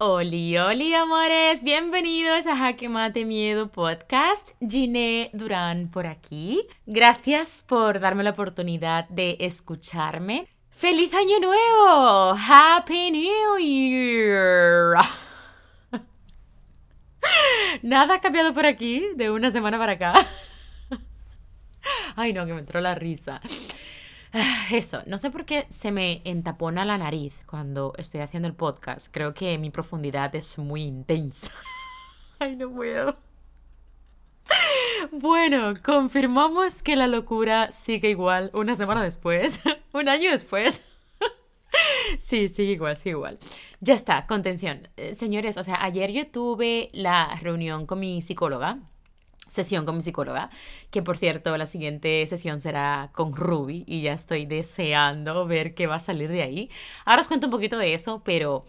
Oli, oli, amores, bienvenidos a Jaque Mate Miedo Podcast. Giné Durán por aquí. Gracias por darme la oportunidad de escucharme. ¡Feliz Año Nuevo! ¡Happy New Year! Nada ha cambiado por aquí de una semana para acá. Ay, no, que me entró la risa. Eso, no sé por qué se me entapona la nariz cuando estoy haciendo el podcast. Creo que mi profundidad es muy intensa. Ay, no puedo. Bueno, confirmamos que la locura sigue igual una semana después, un año después. Sí, sigue igual, sigue igual. Ya está, contención. Eh, señores, o sea, ayer yo tuve la reunión con mi psicóloga, sesión con mi psicóloga, que por cierto la siguiente sesión será con Ruby y ya estoy deseando ver qué va a salir de ahí. Ahora os cuento un poquito de eso, pero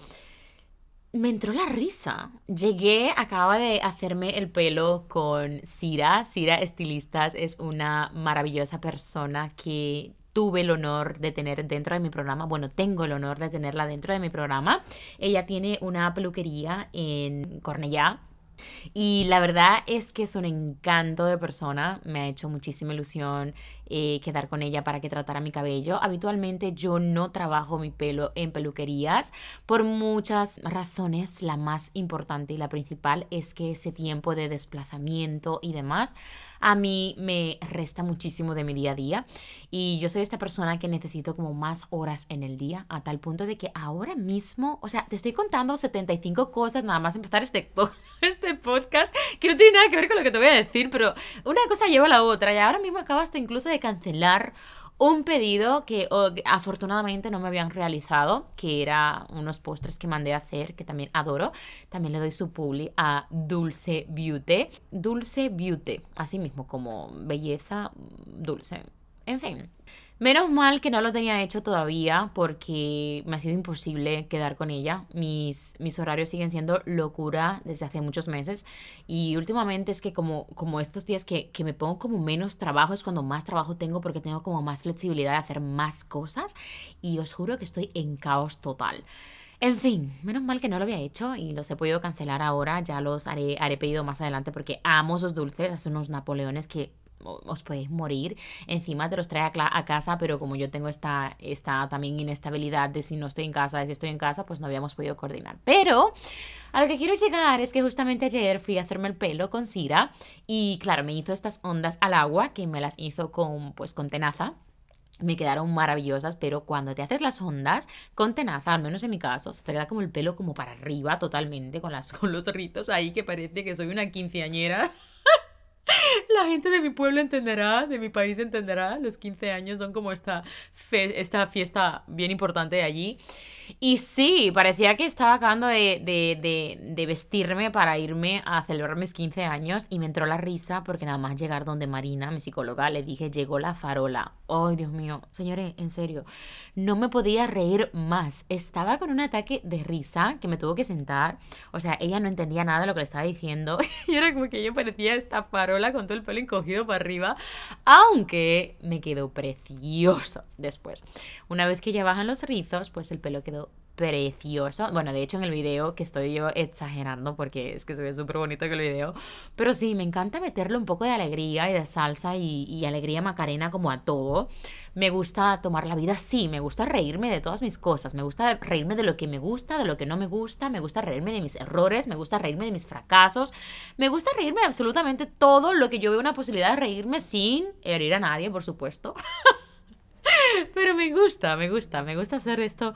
me entró la risa. Llegué, acaba de hacerme el pelo con Cira. Cira Estilistas es una maravillosa persona que tuve el honor de tener dentro de mi programa. Bueno, tengo el honor de tenerla dentro de mi programa. Ella tiene una peluquería en Cornellá y la verdad es que es un encanto de persona, me ha hecho muchísima ilusión eh, quedar con ella para que tratara mi cabello. Habitualmente yo no trabajo mi pelo en peluquerías por muchas razones. La más importante y la principal es que ese tiempo de desplazamiento y demás a mí me resta muchísimo de mi día a día y yo soy esta persona que necesito como más horas en el día a tal punto de que ahora mismo, o sea, te estoy contando 75 cosas nada más empezar este, este podcast que no tiene nada que ver con lo que te voy a decir, pero una cosa lleva a la otra y ahora mismo acabas incluso de cancelar un pedido que afortunadamente no me habían realizado, que era unos postres que mandé a hacer, que también adoro. También le doy su publi a Dulce Beauty. Dulce Beauty, así mismo como belleza dulce. En fin, Menos mal que no lo tenía hecho todavía porque me ha sido imposible quedar con ella. Mis, mis horarios siguen siendo locura desde hace muchos meses y últimamente es que como, como estos días que, que me pongo como menos trabajo es cuando más trabajo tengo porque tengo como más flexibilidad de hacer más cosas y os juro que estoy en caos total. En fin, menos mal que no lo había hecho y los he podido cancelar ahora. Ya los haré, haré pedido más adelante porque amo esos dulces. Son unos napoleones que os podéis morir. Encima te los trae a, casa, pero como yo tengo esta, esta también inestabilidad de si no estoy en casa, de si estoy en casa, pues no habíamos podido coordinar. Pero a lo que quiero llegar es que justamente ayer fui a hacerme el pelo con Cira y claro, me hizo estas ondas al agua que me las hizo con, pues, con tenaza me quedaron maravillosas, pero cuando te haces las ondas con tenaza, al menos en mi caso, se te queda como el pelo como para arriba totalmente, con, las, con los ritos ahí que parece que soy una quinceañera. La gente de mi pueblo entenderá, de mi país entenderá. Los 15 años son como esta, esta fiesta bien importante allí. Y sí, parecía que estaba acabando de, de, vestirme para irme a celebrar mis 15 años y me entró la risa porque nada más llegar donde Marina, mi psicóloga, le dije, llegó la farola. Ay, Dios mío, señores, en serio, no me podía reír más. Estaba con un ataque de risa que me tuvo que sentar. O sea, ella no entendía nada de lo que le estaba diciendo y era como que yo parecía esta farola con todo el pelo encogido para arriba, aunque me quedó precioso después. Una vez que ya bajan los rizos, pues el pelo quedó precioso. Bueno, de hecho en el video que estoy yo exagerando porque es que se ve súper bonito que el video. Pero sí, me encanta meterle un poco de alegría y de salsa y, alegría macarena como a todo. Me gusta tomar la vida así, me gusta reírme de todas mis cosas, me gusta reírme de lo que me gusta, de lo que no me gusta, me gusta reírme de mis errores, me gusta reírme de mis fracasos, me gusta reírme de absolutamente todo lo que yo veo una posibilidad de reírme sin herir a nadie, por supuesto. Pero me gusta, me gusta, me gusta hacer esto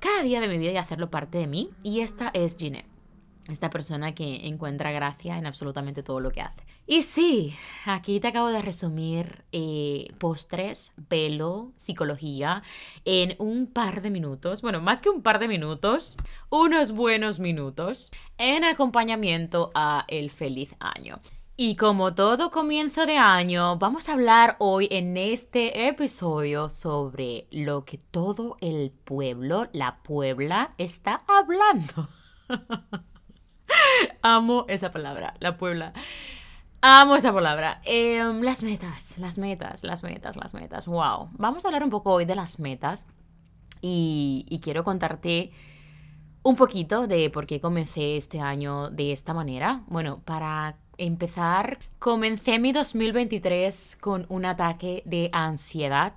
cada día de mi vida y hacerlo parte de mí. Y esta es Ginette, esta persona que encuentra gracia en absolutamente todo lo que hace. Y sí, aquí te acabo de resumir eh, postres, pelo, psicología en un par de minutos. Bueno, más que un par de minutos, unos buenos minutos en acompañamiento a el feliz año. Y como todo comienzo de año, vamos a hablar hoy en este episodio sobre lo que todo el pueblo, la Puebla, está hablando. Amo esa palabra, la Puebla. Amo esa palabra. Em, las metas, las metas, las metas, las metas. Wow. Vamos a hablar un poco hoy de las metas y, y quiero contarte Un poquito de por qué comencé este año de esta manera. Bueno, para empezar, comencé mi 2023 con un ataque de ansiedad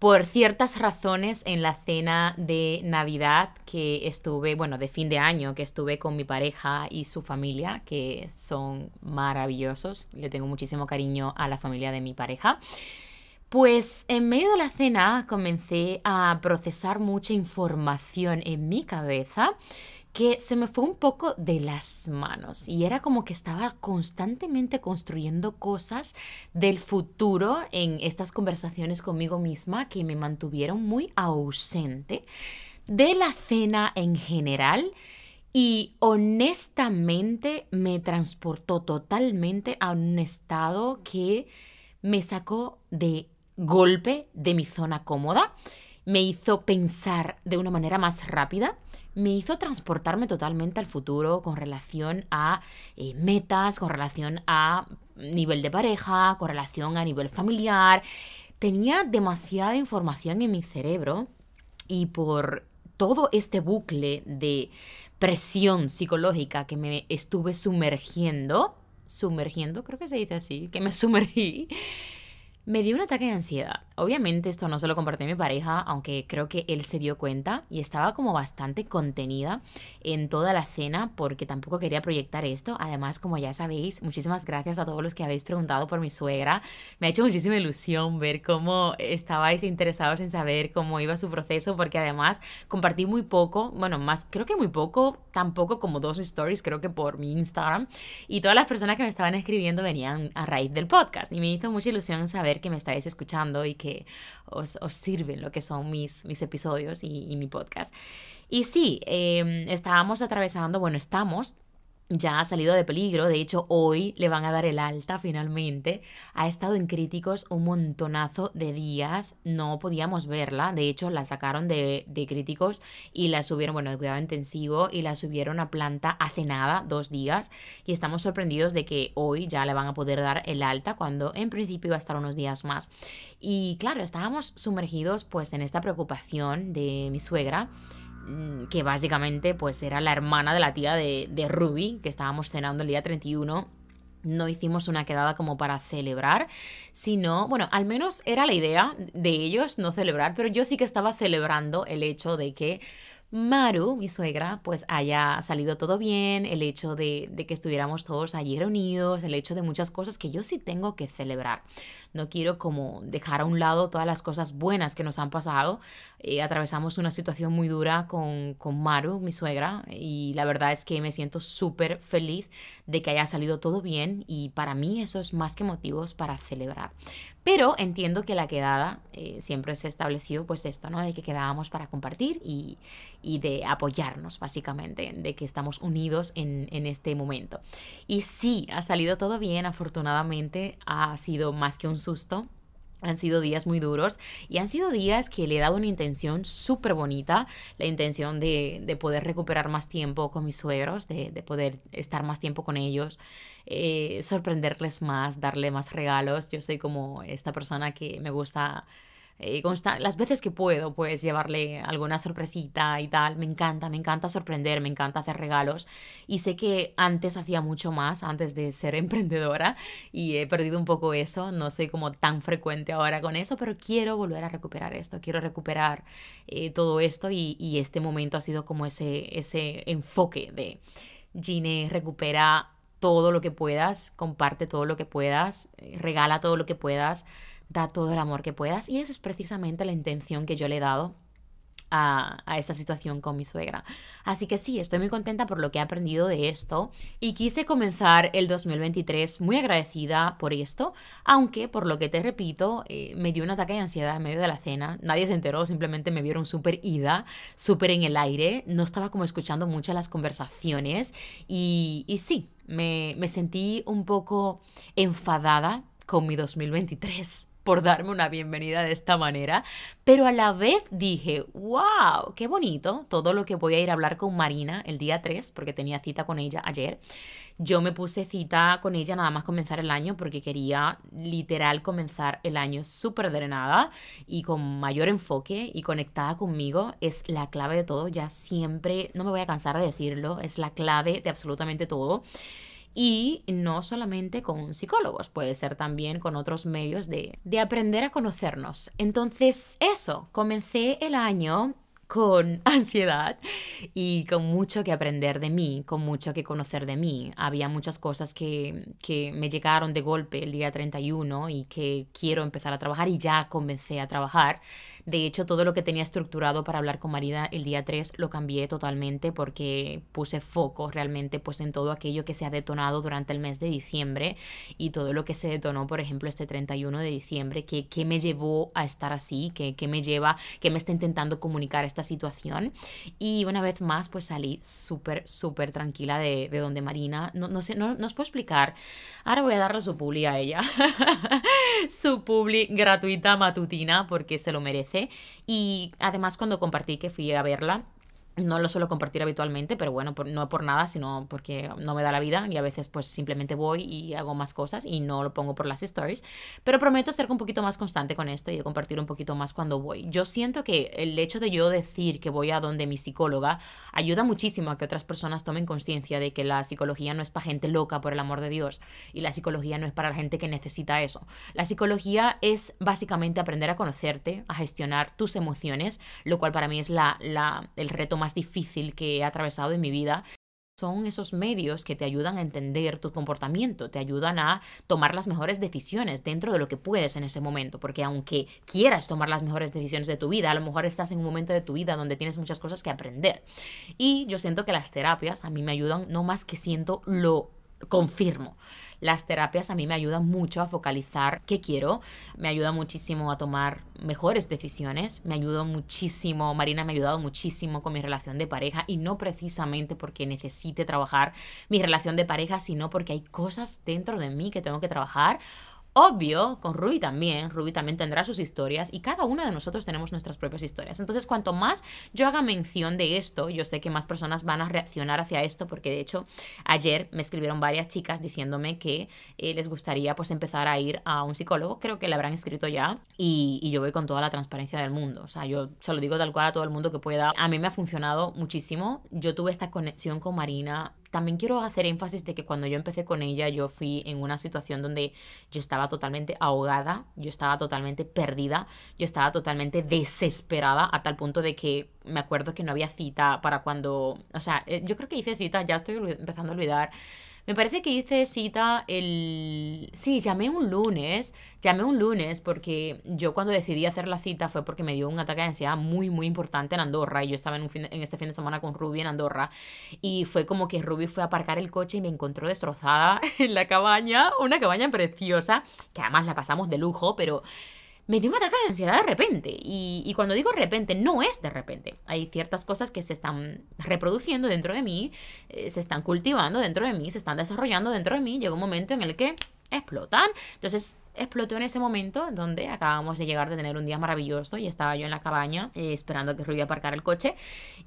por ciertas razones en la cena de Navidad que estuve, bueno, de fin de año, que estuve con mi pareja y su familia, que son maravillosos. Le tengo muchísimo cariño a la familia de mi pareja. Pues en medio de la cena comencé a procesar mucha información en mi cabeza que se me fue un poco de las manos y era como que estaba constantemente construyendo cosas del futuro en estas conversaciones conmigo misma que me mantuvieron muy ausente de la cena en general y honestamente me transportó totalmente a un estado que me sacó de golpe de mi zona cómoda, me hizo pensar de una manera más rápida, me hizo transportarme totalmente al futuro con relación a eh, metas, con relación a nivel de pareja, con relación a nivel familiar. Tenía demasiada información en mi cerebro y por todo este bucle de presión psicológica que me estuve sumergiendo, sumergiendo, creo que se dice así, que me sumergí, me dio un ataque de ansiedad. Obviamente esto no se lo compartí a mi pareja, aunque creo que él se dio cuenta y estaba como bastante contenida en toda la cena porque tampoco quería proyectar esto. Además, como ya sabéis, muchísimas gracias a todos los que habéis preguntado por mi suegra. Me ha hecho muchísima ilusión ver cómo estabais interesados en saber cómo iba su proceso porque además compartí muy poco, bueno, más creo que muy poco, tampoco como dos stories, creo que por mi Instagram y todas las personas que me estaban escribiendo venían a raíz del podcast y me hizo mucha ilusión saber que me estáis escuchando y que os, sirven lo que son mis, mis episodios y, mi podcast. Y sí, em, estábamos atravesando, bueno, estamos ya ha salido de peligro, de hecho hoy le van a dar el alta finalmente, ha estado en críticos un montonazo de días, no podíamos verla, de hecho la sacaron de, críticos y la subieron, bueno, de cuidado intensivo y la subieron a planta hace nada, dos días, y estamos sorprendidos de que hoy ya le van a poder dar el alta cuando en principio iba a estar unos días más. Y claro, estábamos sumergidos pues en esta preocupación de mi suegra que básicamente pues era la hermana de la tía de, de Ruby, que estábamos cenando el día 31 no hicimos una quedada como para celebrar, sino, bueno, al menos era la idea de ellos no celebrar, pero yo sí que estaba celebrando el hecho de que Maru, mi suegra, pues haya salido todo bien, el hecho de, de, que estuviéramos todos allí reunidos, el hecho de muchas cosas que yo sí tengo que celebrar no quiero como dejar a un lado todas las cosas buenas que nos han pasado. Eh, atravesamos una situación muy dura con, con Maru, mi suegra, y la verdad es que me siento súper feliz de que haya salido todo bien y para mí eso es más que motivos para celebrar. Pero entiendo que la quedada eh, siempre se estableció pues esto, ¿no? De que quedábamos para compartir y, y de apoyarnos básicamente, de que estamos unidos en, en este momento. Y sí, ha salido todo bien, afortunadamente ha sido más que un susto. Han sido días muy duros y han sido días que le he dado una intención súper bonita, la intención de, poder recuperar más tiempo con mis suegros, de, poder estar más tiempo con ellos, eh, sorprenderles más, darle más regalos. Yo soy como esta persona que me gusta eh, las veces que puedo, pues llevarle alguna sorpresita y tal. Me encanta, me encanta sorprender, me encanta hacer regalos. Y sé que antes hacía mucho más, antes de ser emprendedora, y he perdido un poco eso. No soy como tan frecuente ahora con eso, pero quiero volver a recuperar esto, quiero recuperar eh, todo esto y, este momento ha sido como ese, ese enfoque de Gine, recupera todo lo que puedas, comparte todo lo que puedas, eh, regala todo lo que puedas da todo el amor que puedas. Y eso es precisamente la intención que yo le he dado a, a, esta situación con mi suegra. Así que sí, estoy muy contenta por lo que he aprendido de esto. Y quise comenzar el 2023 muy agradecida por esto, aunque por lo que te repito, eh, me dio un ataque de ansiedad en medio de la cena, nadie se enteró, simplemente me vieron súper ida, súper en el aire, no estaba como escuchando muchas las conversaciones. Y, y sí, me, me sentí un poco enfadada con mi 2023 por darme una bienvenida de esta manera, pero a la vez dije, wow, qué bonito todo lo que voy a ir a hablar con Marina el día 3, porque tenía cita con ella ayer. Yo me puse cita con ella nada más comenzar el año porque quería literal comenzar el año súper drenada y con mayor enfoque y conectada conmigo. Es la clave de todo, ya siempre, no me voy a cansar de decirlo, es la clave de absolutamente todo. Y no solamente con psicólogos, puede ser también con otros medios de, de aprender a conocernos. Entonces, eso, comencé el año con ansiedad y con mucho que aprender de mí, con mucho que conocer de mí. Había muchas cosas que, que, me llegaron de golpe el día 31 y que quiero empezar a trabajar y ya comencé a trabajar. De hecho, todo lo que tenía estructurado para hablar con Marina el día 3 lo cambié totalmente porque puse foco realmente pues en todo aquello que se ha detonado durante el mes de diciembre y todo lo que se detonó, por ejemplo, este 31 de diciembre, que, que me llevó a estar así, que, que me lleva, que me está intentando comunicar esta situación. Y una vez más, pues salí súper, súper tranquila de, de, donde Marina, no, no sé, no, no os puedo explicar. Ahora voy a darle su publi a ella. su publi gratuita matutina porque se lo merece y además cuando compartí que fui a verla, no lo suelo compartir habitualmente, pero bueno, no por nada, sino porque no me da la vida y a veces pues simplemente voy y hago más cosas y no lo pongo por las stories. Pero prometo ser un poquito más constante con esto y de compartir un poquito más cuando voy. Yo siento que el hecho de yo decir que voy a donde mi psicóloga ayuda muchísimo a que otras personas tomen conciencia de que la psicología no es para gente loca, por el amor de Dios, y la psicología no es para la gente que necesita eso. La psicología es básicamente aprender a conocerte, a gestionar tus emociones, lo cual para mí es la, la, el reto más difícil que he atravesado en mi vida son esos medios que te ayudan a entender tu comportamiento, te ayudan a tomar las mejores decisiones dentro de lo que puedes en ese momento, porque aunque quieras tomar las mejores decisiones de tu vida, a lo mejor estás en un momento de tu vida donde tienes muchas cosas que aprender. Y yo siento que las terapias a mí me ayudan, no más que siento, lo confirmo. Las terapias a mí me ayudan mucho a focalizar qué quiero, me ayuda muchísimo a tomar mejores decisiones, me ayudó muchísimo, Marina me ha ayudado muchísimo con mi relación de pareja y no precisamente porque necesite trabajar mi relación de pareja, sino porque hay cosas dentro de mí que tengo que trabajar Obvio, con Ruby también, Ruby también tendrá sus historias y cada uno de nosotros tenemos nuestras propias historias. Entonces, cuanto más yo haga mención de esto, yo sé que más personas van a reaccionar hacia esto porque de hecho ayer me escribieron varias chicas diciéndome que eh, les gustaría pues empezar a ir a un psicólogo, creo que le habrán escrito ya y, y yo voy con toda la transparencia del mundo, o sea, yo se lo digo tal cual a todo el mundo que pueda. A mí me ha funcionado muchísimo, yo tuve esta conexión con Marina también quiero hacer énfasis de que cuando yo empecé con ella, yo fui en una situación donde yo estaba totalmente ahogada, yo estaba totalmente perdida, yo estaba totalmente desesperada a tal punto de que me acuerdo que no había cita para cuando, o sea, eh, yo creo que hice cita, ya estoy empezando a olvidar me parece que hice cita el... Sí, llamé un lunes, llamé un lunes porque yo cuando decidí hacer la cita fue porque me dio un ataque de ansiedad muy, muy importante en Andorra y yo estaba en, un fin en este fin de semana con Ruby en Andorra y fue como que Ruby fue a aparcar el coche y me encontró destrozada en la cabaña, una cabaña preciosa, que además la pasamos de lujo, pero me dio un ataque de ansiedad de repente. Y, cuando digo repente, no es de repente. Hay ciertas cosas que se están reproduciendo dentro de mí, eh, se están cultivando dentro de mí, se están desarrollando dentro de mí. Llega un momento en el que explotan. Entonces explotó en ese momento donde acabamos de llegar de tener un día maravilloso y estaba yo en la cabaña eh, esperando que Ruby aparcar el coche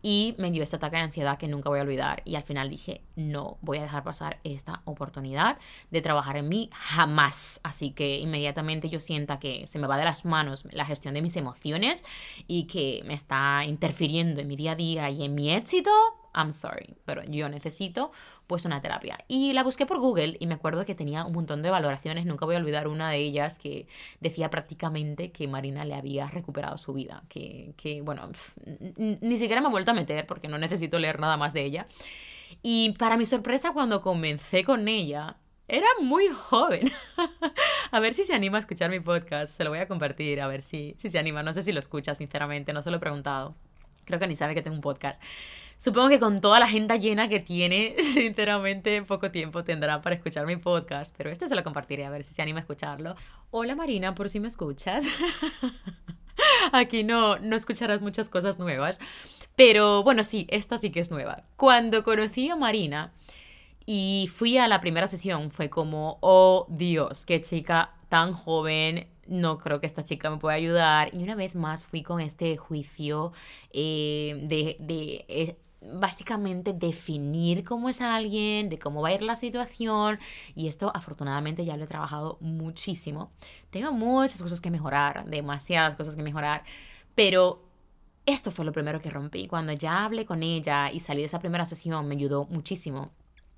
y me dio este ataque de ansiedad que nunca voy a olvidar y al final dije no voy a dejar pasar esta oportunidad de trabajar en mí jamás así que inmediatamente yo sienta que se me va de las manos la gestión de mis emociones y que me está interfiriendo en mi día a día y en mi éxito I'm sorry, pero yo necesito pues una terapia. Y la busqué por Google y me acuerdo que tenía un montón de valoraciones, nunca voy a olvidar una de ellas que decía prácticamente que Marina le había recuperado su vida, que, que bueno, ni siquiera me he vuelto a meter porque no necesito leer nada más de ella. Y para mi sorpresa, cuando comencé con ella, era muy joven. a ver si se anima a escuchar mi podcast. Se lo voy a compartir, a ver si, si se anima. No sé si lo escucha, sinceramente, no se lo he preguntado. Creo que ni sabe que tengo un podcast. Supongo que con toda la agenda llena que tiene, sinceramente poco tiempo tendrá para escuchar mi podcast, pero este se lo compartiré a ver si se anima a escucharlo. Hola Marina, por si me escuchas. Aquí no, no escucharás muchas cosas nuevas, pero bueno, sí, esta sí que es nueva. Cuando conocí a Marina y fui a la primera sesión, fue como, oh Dios, qué chica tan joven, no creo que esta chica me pueda ayudar. Y una vez más fui con este juicio eh, de, de eh, básicamente definir cómo es alguien, de cómo va a ir la situación. Y esto afortunadamente ya lo he trabajado muchísimo. Tengo muchas cosas que mejorar, demasiadas cosas que mejorar. Pero esto fue lo primero que rompí. Cuando ya hablé con ella y salí de esa primera sesión, me ayudó muchísimo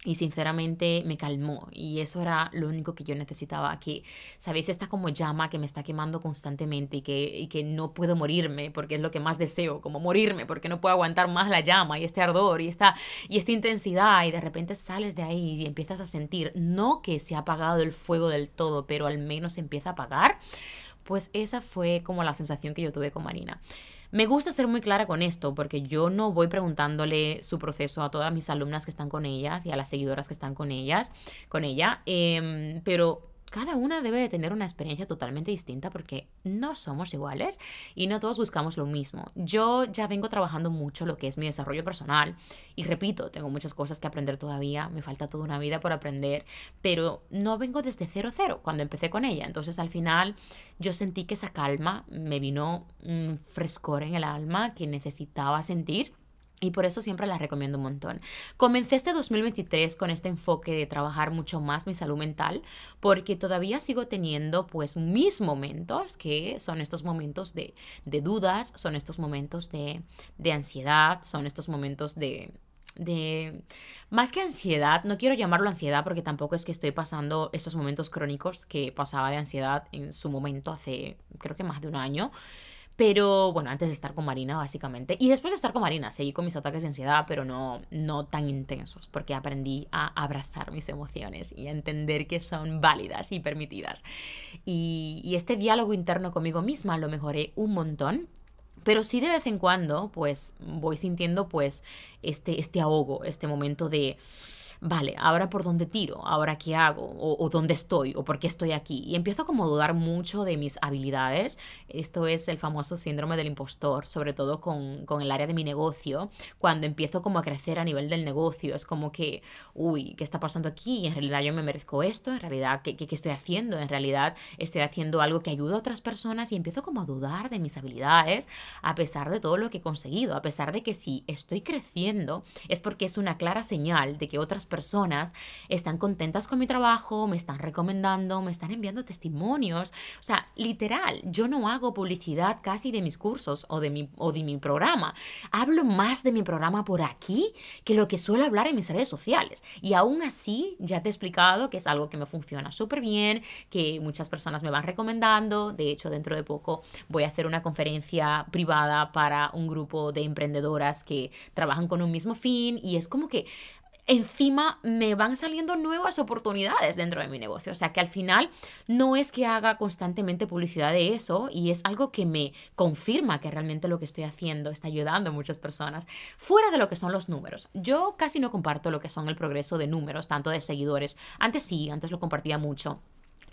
y sinceramente me calmó y eso era lo único que yo necesitaba, que, ¿sabéis? Esta como llama que me está quemando constantemente y que, que no puedo morirme porque es lo que más deseo, como morirme porque no puedo aguantar más la llama y este ardor y esta, y esta intensidad y de repente sales de ahí y empiezas a sentir, no que se ha apagado el fuego del todo, pero al menos empieza a apagar, pues esa fue como la sensación que yo tuve con Marina. Me gusta ser muy clara con esto porque yo no voy preguntándole su proceso a todas mis alumnas que están con ellas y a las seguidoras que están con ellas, con ella, em, pero cada una debe de tener una experiencia totalmente distinta porque no somos iguales y no todos buscamos lo mismo. Yo ya vengo trabajando mucho lo que es mi desarrollo personal y repito, tengo muchas cosas que aprender todavía, me falta toda una vida por aprender, pero no vengo desde cero cero cuando empecé con ella. Entonces al final yo sentí que esa calma me vino un frescor en el alma que necesitaba sentir y por eso siempre las recomiendo un montón. Comencé este 2023 con este enfoque de trabajar mucho más mi salud mental, porque todavía sigo teniendo pues mis momentos, que son estos momentos de, de dudas, son estos momentos de, de ansiedad, son estos momentos de, de más que ansiedad, no quiero llamarlo ansiedad porque tampoco es que estoy pasando estos momentos crónicos que pasaba de ansiedad en su momento hace creo que más de un año, pero bueno, antes de estar con Marina, básicamente. Y después de estar con Marina, seguí con mis ataques de ansiedad, pero no, no tan intensos, porque aprendí a abrazar mis emociones y a entender que son válidas y permitidas. Y, este diálogo interno conmigo misma lo mejoré un montón. Pero sí de vez en cuando, pues voy sintiendo pues este, este ahogo, este momento de vale, ahora por dónde tiro, ahora qué hago, o, dónde estoy, o por qué estoy aquí. Y empiezo como a dudar mucho de mis habilidades. Esto es el famoso síndrome del impostor, sobre todo con, con el área de mi negocio. Cuando empiezo como a crecer a nivel del negocio, es como que, uy, ¿qué está pasando aquí? En realidad yo me merezco esto, en realidad, ¿qué, qué, estoy haciendo? En realidad estoy haciendo algo que ayuda a otras personas y empiezo como a dudar de mis habilidades, a pesar de todo lo que he conseguido, a pesar de que si estoy creciendo es porque es una clara señal de que otras personas están contentas con mi trabajo, me están recomendando, me están enviando testimonios. O sea, literal, yo no hago publicidad casi de mis cursos o de mi, o de mi programa. Hablo más de mi programa por aquí que lo que suelo hablar en mis redes sociales. Y aún así, ya te he explicado que es algo que me funciona súper bien, que muchas personas me van recomendando. De hecho, dentro de poco voy a hacer una conferencia privada para un grupo de emprendedoras que trabajan con un mismo fin y es como que encima me van saliendo nuevas oportunidades dentro de mi negocio. O sea que al final no es que haga constantemente publicidad de eso y es algo que me confirma que realmente lo que estoy haciendo está ayudando a muchas personas. Fuera de lo que son los números. Yo casi no comparto lo que son el progreso de números, tanto de seguidores. Antes sí, antes lo compartía mucho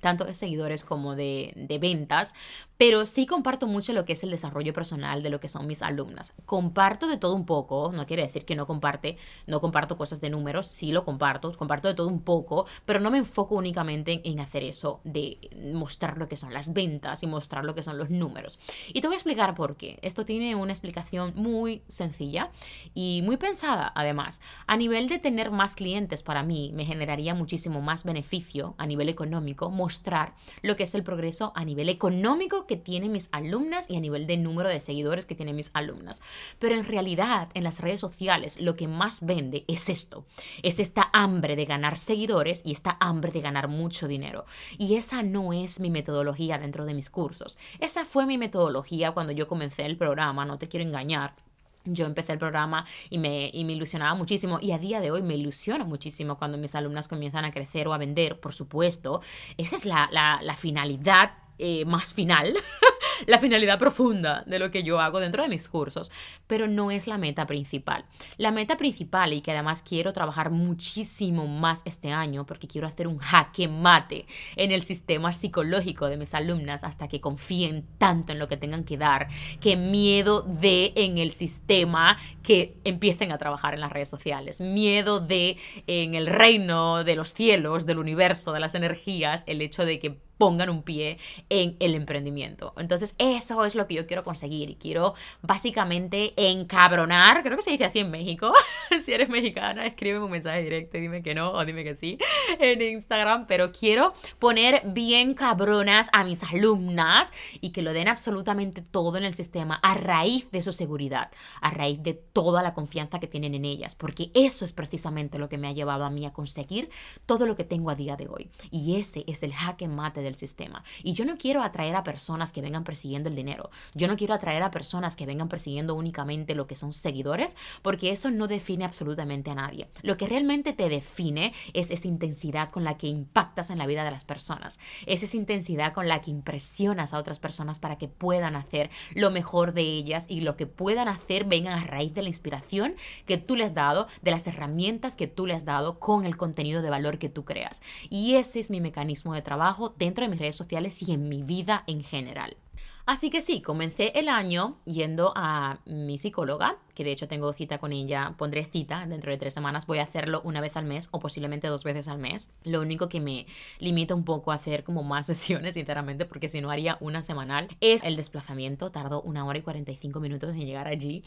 tanto de seguidores como de, de, ventas, pero sí comparto mucho lo que es el desarrollo personal de lo que son mis alumnas. Comparto de todo un poco, no quiere decir que no comparte, no comparto cosas de números, sí lo comparto, comparto de todo un poco, pero no me enfoco únicamente en, hacer eso, de mostrar lo que son las ventas y mostrar lo que son los números. Y te voy a explicar por qué. Esto tiene una explicación muy sencilla y muy pensada, además. A nivel de tener más clientes para mí, me generaría muchísimo más beneficio a nivel económico mostrar lo que es el progreso a nivel económico que tienen mis alumnas y a nivel de número de seguidores que tienen mis alumnas. Pero en realidad en las redes sociales lo que más vende es esto, es esta hambre de ganar seguidores y esta hambre de ganar mucho dinero. Y esa no es mi metodología dentro de mis cursos. Esa fue mi metodología cuando yo comencé el programa, no te quiero engañar. Yo empecé el programa y me, y me, ilusionaba muchísimo y a día de hoy me ilusiono muchísimo cuando mis alumnas comienzan a crecer o a vender, por supuesto. Esa es la, la, la finalidad eh, más final, la finalidad profunda de lo que yo hago dentro de mis cursos, pero no es la meta principal. La meta principal y que además quiero trabajar muchísimo más este año porque quiero hacer un jaque mate en el sistema psicológico de mis alumnas hasta que confíen tanto en lo que tengan que dar, que miedo de en el sistema que empiecen a trabajar en las redes sociales, miedo de en el reino de los cielos, del universo, de las energías, el hecho de que pongan un pie en el emprendimiento. Entonces, eso es lo que yo quiero conseguir y quiero básicamente encabronar, creo que se dice así en México. si eres mexicana, escríbeme un mensaje directo dime que no o dime que sí en Instagram, pero quiero poner bien cabronas a mis alumnas y que lo den absolutamente todo en el sistema a raíz de su seguridad, a raíz de toda la confianza que tienen en ellas, porque eso es precisamente lo que me ha llevado a mí a conseguir todo lo que tengo a día de hoy. Y ese es el jaque mate del sistema. Y yo no quiero atraer a personas que vengan persiguiendo el dinero. Yo no quiero atraer a personas que vengan persiguiendo únicamente lo que son seguidores, porque eso no define absolutamente a nadie. Lo que realmente te define es esa intensidad con la que impactas en la vida de las personas. Es esa intensidad con la que impresionas a otras personas para que puedan hacer lo mejor de ellas y lo que puedan hacer vengan a raíz de la inspiración que tú les has dado, de las herramientas que tú les has dado con el contenido de valor que tú creas. Y ese es mi mecanismo de trabajo dentro en mis redes sociales y en mi vida en general. Así que sí, comencé el año yendo a mi psicóloga, que de hecho tengo cita con ella, pondré cita dentro de tres semanas, voy a hacerlo una vez al mes o posiblemente dos veces al mes. Lo único que me limita un poco a hacer como más sesiones, sinceramente, porque si no haría una semanal, es el desplazamiento, tardó una hora y 45 minutos en llegar allí.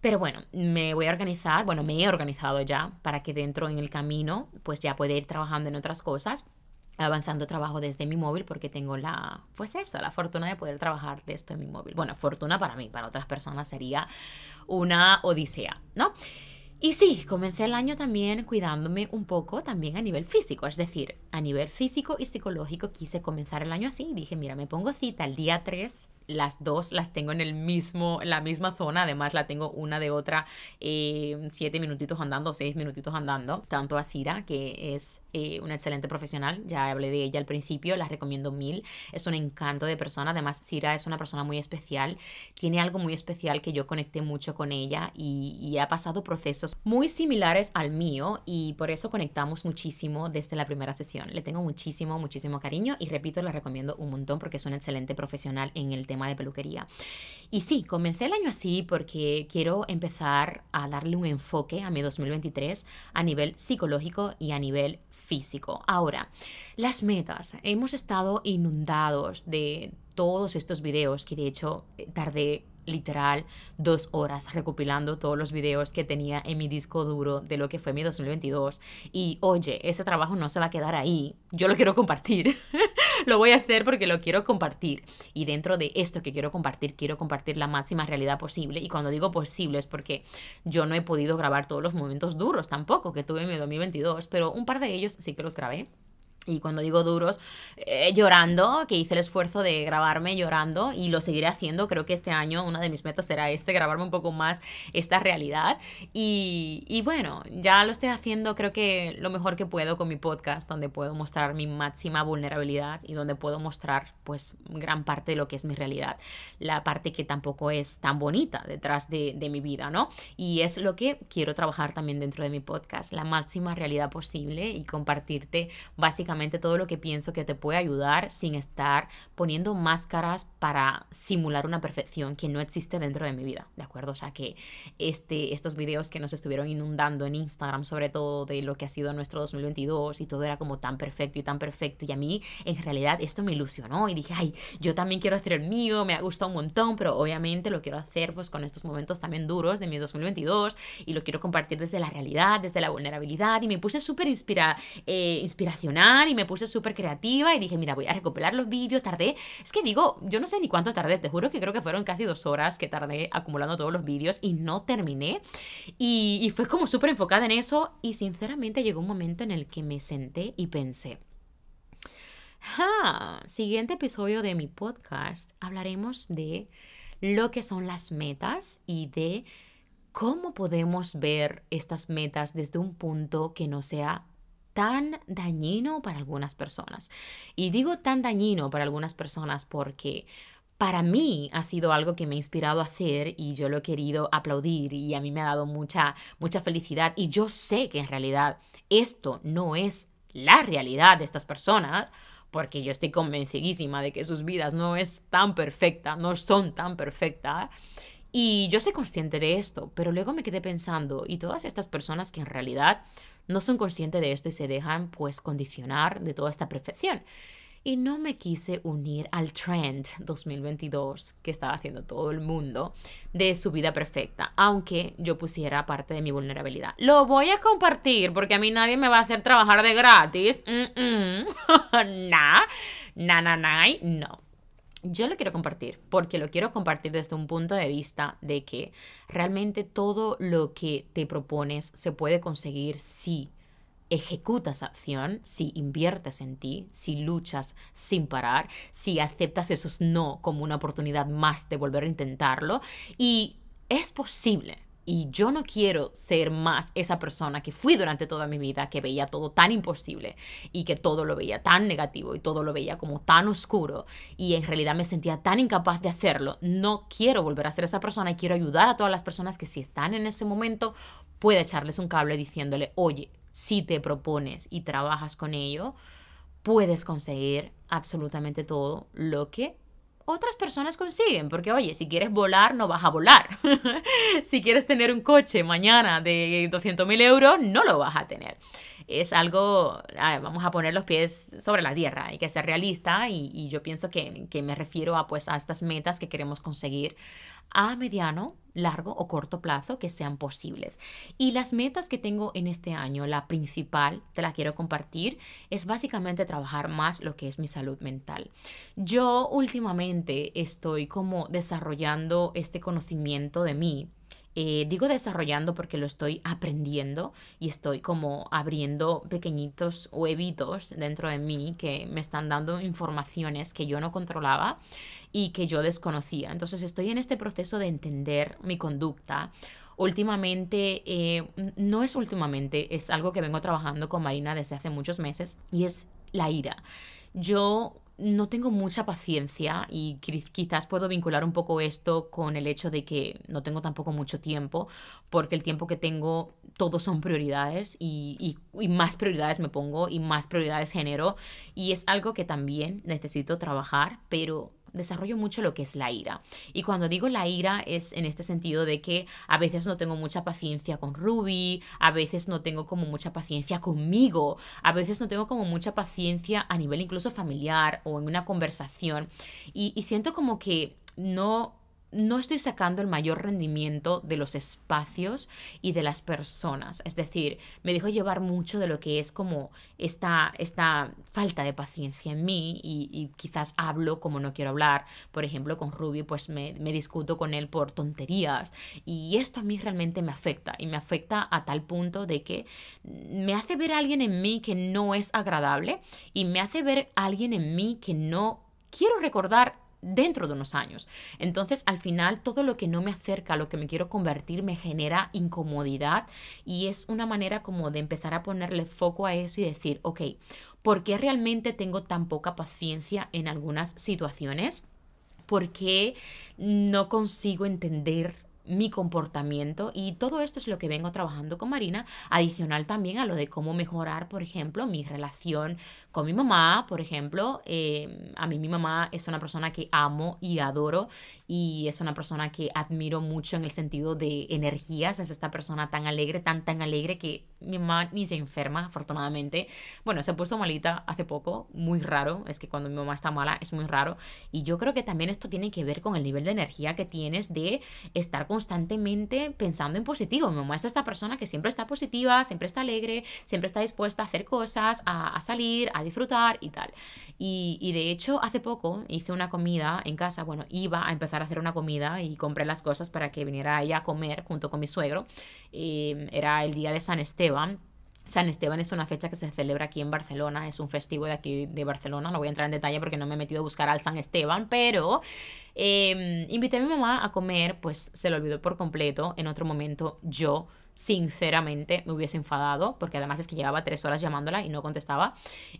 Pero bueno, me voy a organizar, bueno, me he organizado ya para que dentro en el camino pues ya pueda ir trabajando en otras cosas avanzando trabajo desde mi móvil porque tengo la, pues eso, la fortuna de poder trabajar desde mi móvil. Bueno, fortuna para mí, para otras personas sería una odisea, ¿no? Y sí, comencé el año también cuidándome un poco también a nivel físico, es decir, a nivel físico y psicológico quise comenzar el año así. Dije, mira, me pongo cita el día 3 las dos las tengo en el mismo, la misma zona, además la tengo una de otra eh, siete minutitos andando, seis minutitos andando, tanto a Sira, que es eh, una excelente profesional, ya hablé de ella al principio, la recomiendo mil, es un encanto de persona, además Sira es una persona muy especial, tiene algo muy especial que yo conecté mucho con ella y, y ha pasado procesos muy similares al mío y por eso conectamos muchísimo desde la primera sesión, le tengo muchísimo, muchísimo cariño y repito, la recomiendo un montón porque es una excelente profesional en el tema de peluquería. Y sí, comencé el año así porque quiero empezar a darle un enfoque a mi 2023 a nivel psicológico y a nivel físico. Ahora, las metas. Hemos estado inundados de todos estos videos que de hecho eh, tardé literal dos horas recopilando todos los videos que tenía en mi disco duro de lo que fue mi 2022. Y oye, ese trabajo no se va a quedar ahí. Yo lo quiero compartir. lo voy a hacer porque lo quiero compartir. Y dentro de esto que quiero compartir, quiero compartir la máxima realidad posible. Y cuando digo posible es porque yo no he podido grabar todos los momentos duros tampoco que tuve en mi 2022, pero un par de ellos sí que los grabé y cuando digo duros, eh, llorando, que hice el esfuerzo de grabarme llorando y lo seguiré haciendo. Creo que este año una de mis metas será este, grabarme un poco más esta realidad. Y, y, bueno, ya lo estoy haciendo creo que lo mejor que puedo con mi podcast, donde puedo mostrar mi máxima vulnerabilidad y donde puedo mostrar pues gran parte de lo que es mi realidad. La parte que tampoco es tan bonita detrás de, de mi vida, ¿no? Y es lo que quiero trabajar también dentro de mi podcast, la máxima realidad posible y compartirte básicamente todo lo que pienso que te puede ayudar sin estar poniendo máscaras para simular una perfección que no existe dentro de mi vida, ¿de acuerdo? O sea que este, estos videos que nos estuvieron inundando en Instagram, sobre todo de lo que ha sido nuestro 2022 y todo era como tan perfecto y tan perfecto y a mí en realidad esto me ilusionó y dije, ay, yo también quiero hacer el mío, me ha gustado un montón, pero obviamente lo quiero hacer pues con estos momentos también duros de mi 2022 y lo quiero compartir desde la realidad, desde la vulnerabilidad y me puse súper inspira, eh, inspiracional y me puse súper creativa y dije, mira, voy a recopilar los vídeos, tardé, es que digo, yo no sé ni cuánto tardé, te juro que creo que fueron casi dos horas que tardé acumulando todos los vídeos y no terminé. Y, fue como súper enfocada en eso y sinceramente llegó un momento en el que me senté y pensé, siguiente episodio de mi podcast hablaremos de lo que son las metas y de cómo podemos ver estas metas desde un punto que no sea tan dañino para algunas personas. Y digo tan dañino para algunas personas porque para mí ha sido algo que me ha inspirado a hacer y yo lo he querido aplaudir y a mí me ha dado mucha, mucha felicidad y yo sé que en realidad esto no es la realidad de estas personas porque yo estoy convencidísima de que sus vidas no es tan perfecta, no son tan perfectas. Y yo soy consciente de esto, pero luego me quedé pensando, y todas estas personas que en realidad no son conscientes de esto y se dejan pues condicionar de toda esta perfección. y no me quise unir al trend 2022 que estaba haciendo todo el mundo de su vida perfecta, aunque yo pusiera parte de mi vulnerabilidad. Lo voy a compartir porque a mí nadie me va a hacer trabajar de gratis. Mm -mm. nah, na, na, na, no. Yo lo quiero compartir porque lo quiero compartir desde un punto de vista de que realmente todo lo que te propones se puede conseguir si ejecutas acción, si inviertes en ti, si luchas sin parar, si aceptas esos no como una oportunidad más de volver a intentarlo. Y es posible. Y yo no quiero ser más esa persona que fui durante toda mi vida, que veía todo tan imposible y que todo lo veía tan negativo y todo lo veía como tan oscuro y en realidad me sentía tan incapaz de hacerlo. No quiero volver a ser esa persona y quiero ayudar a todas las personas que si están en ese momento pueda echarles un cable diciéndole, oye, si te propones y trabajas con ello, puedes conseguir absolutamente todo lo que otras personas consiguen. Porque, oye, si quieres volar, no vas a volar. si quieres tener un coche mañana de 200 mil euros, no lo vas a tener. Es algo, vamos a poner los pies sobre la tierra, hay que ser realista y, yo pienso que, que, me refiero a, pues, a estas metas que queremos conseguir a mediano, largo o corto plazo que sean posibles. Y las metas que tengo en este año, la principal, te la quiero compartir, es básicamente trabajar más lo que es mi salud mental. Yo últimamente estoy como desarrollando este conocimiento de mí eh, digo desarrollando porque lo estoy aprendiendo y estoy como abriendo pequeñitos huevitos dentro de mí que me están dando informaciones que yo no controlaba y que yo desconocía. Entonces estoy en este proceso de entender mi conducta. Últimamente, eh, no es últimamente, es algo que vengo trabajando con Marina desde hace muchos meses y es la ira. Yo no tengo mucha paciencia y quizás puedo vincular un poco esto con el hecho de que no tengo tampoco mucho tiempo, porque el tiempo que tengo todos son prioridades y, y, más prioridades me pongo y más prioridades genero. Y es algo que también necesito trabajar, pero desarrollo mucho lo que es la ira. Y cuando digo la ira es en este sentido de que a veces no tengo mucha paciencia con Ruby, a veces no tengo como mucha paciencia conmigo, a veces no tengo como mucha paciencia a nivel incluso familiar o en una conversación. Y, y siento como que no no estoy sacando el mayor rendimiento de los espacios y de las personas. Es decir, me dejo llevar mucho de lo que es como esta, esta falta de paciencia en mí y, quizás hablo como no quiero hablar. Por ejemplo, con Ruby pues me, me discuto con él por tonterías y esto a mí realmente me afecta y me afecta a tal punto de que me hace ver a alguien en mí que no es agradable y me hace ver a alguien en mí que no quiero recordar dentro de unos años. Entonces, al final, todo lo que no me acerca a lo que me quiero convertir me genera incomodidad y es una manera como de empezar a ponerle foco a eso y decir, ok, ¿por qué realmente tengo tan poca paciencia en algunas situaciones? ¿Por qué no consigo entender mi comportamiento y todo esto es lo que vengo trabajando con Marina, adicional también a lo de cómo mejorar, por ejemplo, mi relación con mi mamá, por ejemplo. Eh, a mí mi mamá es una persona que amo y adoro y es una persona que admiro mucho en el sentido de energías. Es esta persona tan alegre, tan, tan alegre que mi mamá ni se enferma, afortunadamente. Bueno, se puso malita hace poco, muy raro. Es que cuando mi mamá está mala es muy raro. Y yo creo que también esto tiene que ver con el nivel de energía que tienes de estar constantemente pensando en positivo. Mi mamá es esta persona que siempre está positiva, siempre está alegre, siempre está dispuesta a hacer cosas, a, a salir, a disfrutar y tal. Y, de hecho, hace poco hice una comida en casa, bueno, iba a empezar a hacer una comida y compré las cosas para que viniera ella a comer junto con mi suegro. Eh, era el día de San Esteban. San Esteban es una fecha que se celebra aquí en Barcelona, es un festivo de aquí de Barcelona, no voy a entrar en detalle porque no me he metido a buscar al San Esteban, pero eh, invité a mi mamá a comer, pues se lo olvidó por completo, en otro momento yo sinceramente me hubiese enfadado, porque además es que llevaba tres horas llamándola y no contestaba,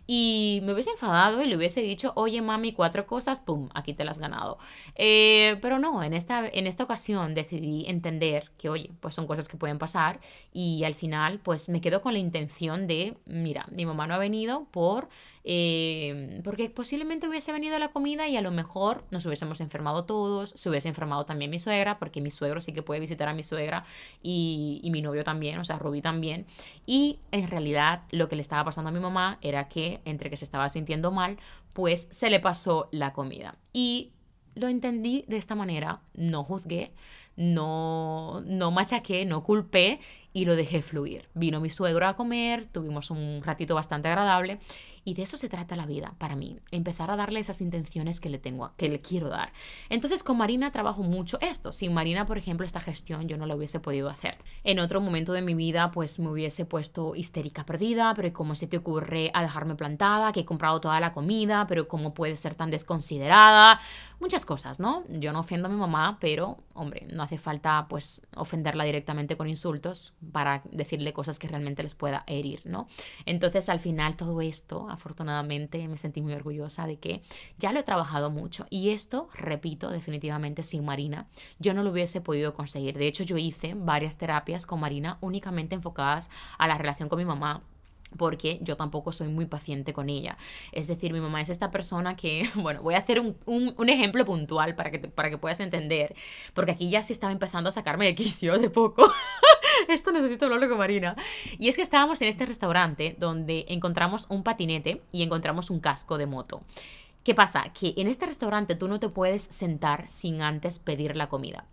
y me hubiese enfadado y le hubiese dicho, oye mami, cuatro cosas, ¡pum!, aquí te las has ganado. Eh, pero no, en esta, en esta ocasión decidí entender que, oye, pues son cosas que pueden pasar y al final pues me quedo con la intención de, mira, mi mamá no ha venido por eh, porque posiblemente hubiese venido la comida y a lo mejor nos hubiésemos enfermado todos, se hubiese enfermado también mi suegra, porque mi suegro sí que puede visitar a mi suegra y, y mi novio también, o sea, Ruby también. Y en realidad lo que le estaba pasando a mi mamá era que entre que se estaba sintiendo mal, pues se le pasó la comida. Y lo entendí de esta manera, no juzgué, no, no machaqué, no culpé y lo dejé fluir. Vino mi suegro a comer, tuvimos un ratito bastante agradable y de eso se trata la vida para mí, empezar a darle esas intenciones que le tengo, que le quiero dar. Entonces con Marina trabajo mucho esto. Sin Marina, por ejemplo, esta gestión yo no la hubiese podido hacer. En otro momento de mi vida, pues me hubiese puesto histérica perdida, pero ¿cómo se te ocurre a dejarme plantada? Que he comprado toda la comida, pero ¿cómo puede ser tan desconsiderada? Muchas cosas, ¿no? Yo no ofendo a mi mamá, pero, hombre, no hace falta pues ofenderla directamente con insultos para decirle cosas que realmente les pueda herir, ¿no? Entonces, al final, todo esto afortunadamente me sentí muy orgullosa de que ya lo he trabajado mucho. Y esto, repito, definitivamente sin Marina, yo no lo hubiese podido conseguir. De hecho, yo hice varias terapias con Marina únicamente enfocadas a la relación con mi mamá porque yo tampoco soy muy paciente con ella. Es decir, mi mamá es esta persona que, bueno, voy a hacer un, un, ejemplo puntual para que, para que puedas entender, porque aquí ya sí estaba empezando a sacarme de quicio hace poco. Esto necesito hablarlo con Marina. Y es que estábamos en este restaurante donde encontramos un patinete y encontramos un casco de moto. ¿Qué pasa? Que en este restaurante tú no te puedes sentar sin antes pedir la comida.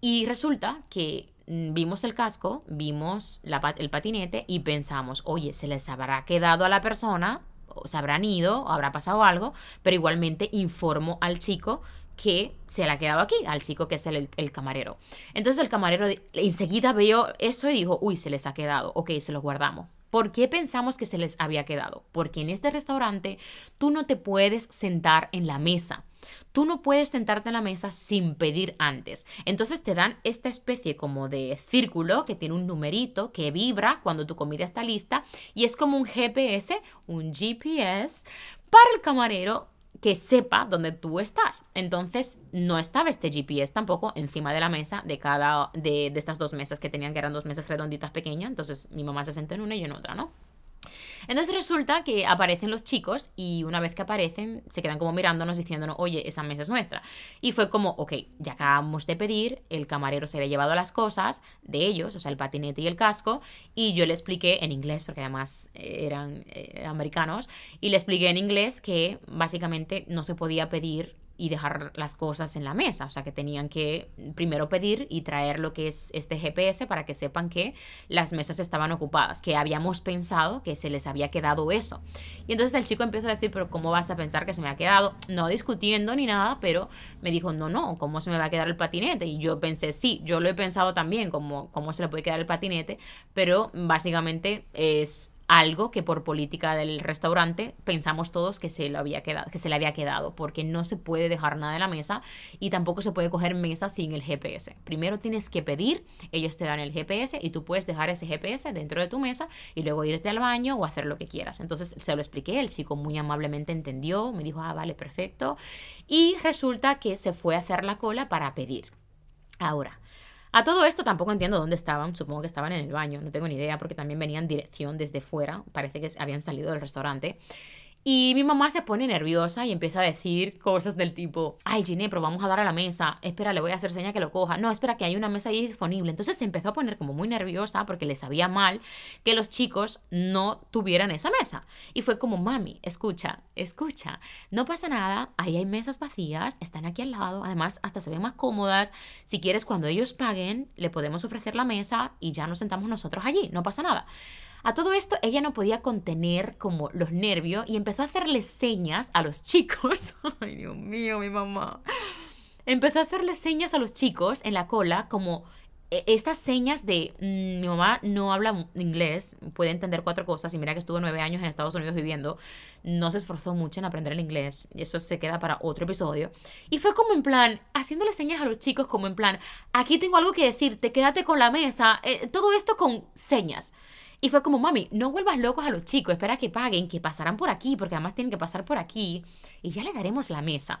Y resulta que vimos el casco, vimos el patinete y pensamos, oye, se les habrá quedado a la persona, o se habrán ido, o habrá pasado algo, pero igualmente informo al chico que se la ha quedado aquí, al chico que es el, el, camarero. Entonces el camarero enseguida veo eso y dijo, uy, se les ha quedado, ok, se lo guardamos. ¿Por qué pensamos que se les había quedado? Porque en este restaurante tú no te puedes sentar en la mesa. Tú no puedes sentarte en la mesa sin pedir antes. Entonces te dan esta especie como de círculo que tiene un numerito que vibra cuando tu comida está lista y es como un GPS, un GPS para el camarero que sepa dónde tú estás. Entonces, no estaba este GPS tampoco encima de la mesa de cada de, de estas dos mesas que tenían, que eran dos mesas redonditas pequeñas. Entonces, mi mamá se sentó en una y yo en otra, ¿no? Entonces resulta que aparecen los chicos y una vez que aparecen se quedan como mirándonos diciéndonos, oye, esa mesa es nuestra. Y fue como, ok, ya acabamos de pedir, el camarero se había llevado las cosas de ellos, o sea, el patinete y el casco, y yo le expliqué en inglés, porque además eh, eran eh, americanos, y le expliqué en inglés que básicamente no se podía pedir y dejar las cosas en la mesa. O sea, que tenían que primero pedir y traer lo que es este GPS para que sepan que las mesas estaban ocupadas, que habíamos pensado que se les había quedado eso. Y entonces el chico empezó a decir, pero ¿cómo vas a pensar que se me ha quedado? No discutiendo ni nada, pero me dijo, no, no, ¿cómo se me va a quedar el patinete? Y yo pensé, sí, yo lo he pensado también, como cómo se le puede quedar el patinete, pero básicamente es algo que por política del restaurante pensamos todos que se, lo había quedado, que se le había quedado, porque no se puede dejar nada en la mesa y tampoco se puede coger mesa sin el GPS. Primero tienes que pedir, ellos te dan el GPS y tú puedes dejar ese GPS dentro de tu mesa y luego irte al baño o hacer lo que quieras. Entonces se lo expliqué, el chico muy amablemente entendió, me dijo, ah, vale, perfecto. Y resulta que se fue a hacer la cola para pedir. Ahora, a todo esto tampoco entiendo dónde estaban, supongo que estaban en el baño, no tengo ni idea porque también venían dirección desde fuera, parece que habían salido del restaurante. Y mi mamá se pone nerviosa y empieza a decir cosas del tipo, ay Ginny, pero vamos a dar a la mesa, espera, le voy a hacer seña que lo coja, no, espera, que hay una mesa ahí disponible. Entonces se empezó a poner como muy nerviosa porque le sabía mal que los chicos no tuvieran esa mesa. Y fue como, mami, escucha, escucha, no pasa nada, ahí hay mesas vacías, están aquí al lado, además hasta se ven más cómodas, si quieres cuando ellos paguen, le podemos ofrecer la mesa y ya nos sentamos nosotros allí, no pasa nada. A todo esto ella no podía contener como los nervios y empezó a hacerle señas a los chicos. Ay, Dios mío, mi mamá. Empezó a hacerle señas a los chicos en la cola como e, estas señas de mm, mi mamá no habla inglés, puede entender cuatro cosas y mira que estuvo nueve años en Estados Unidos viviendo, no se esforzó mucho en aprender el inglés y eso se queda para otro episodio. Y fue como en plan, haciéndole señas a los chicos como en plan, aquí tengo algo que decirte, quédate con la mesa, eh, todo esto con señas. Y fue como, mami, no vuelvas locos a los chicos, espera que paguen, que pasarán por aquí, porque además tienen que pasar por aquí, y ya le daremos la mesa.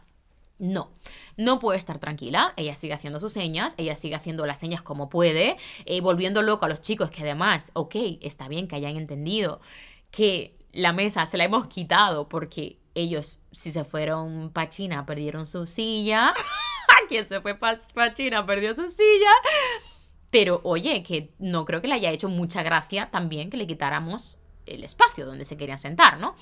No, no puede estar tranquila, ella sigue haciendo sus señas, ella sigue haciendo las señas como puede, eh, volviendo loco a los chicos que además, ok, está bien que hayan entendido que la mesa se la hemos quitado porque ellos, si se fueron para China, perdieron su silla. Quien se fue para China perdió su silla. Pero oye, que no creo que le haya hecho mucha gracia también que le quitáramos el espacio donde se querían sentar, ¿no?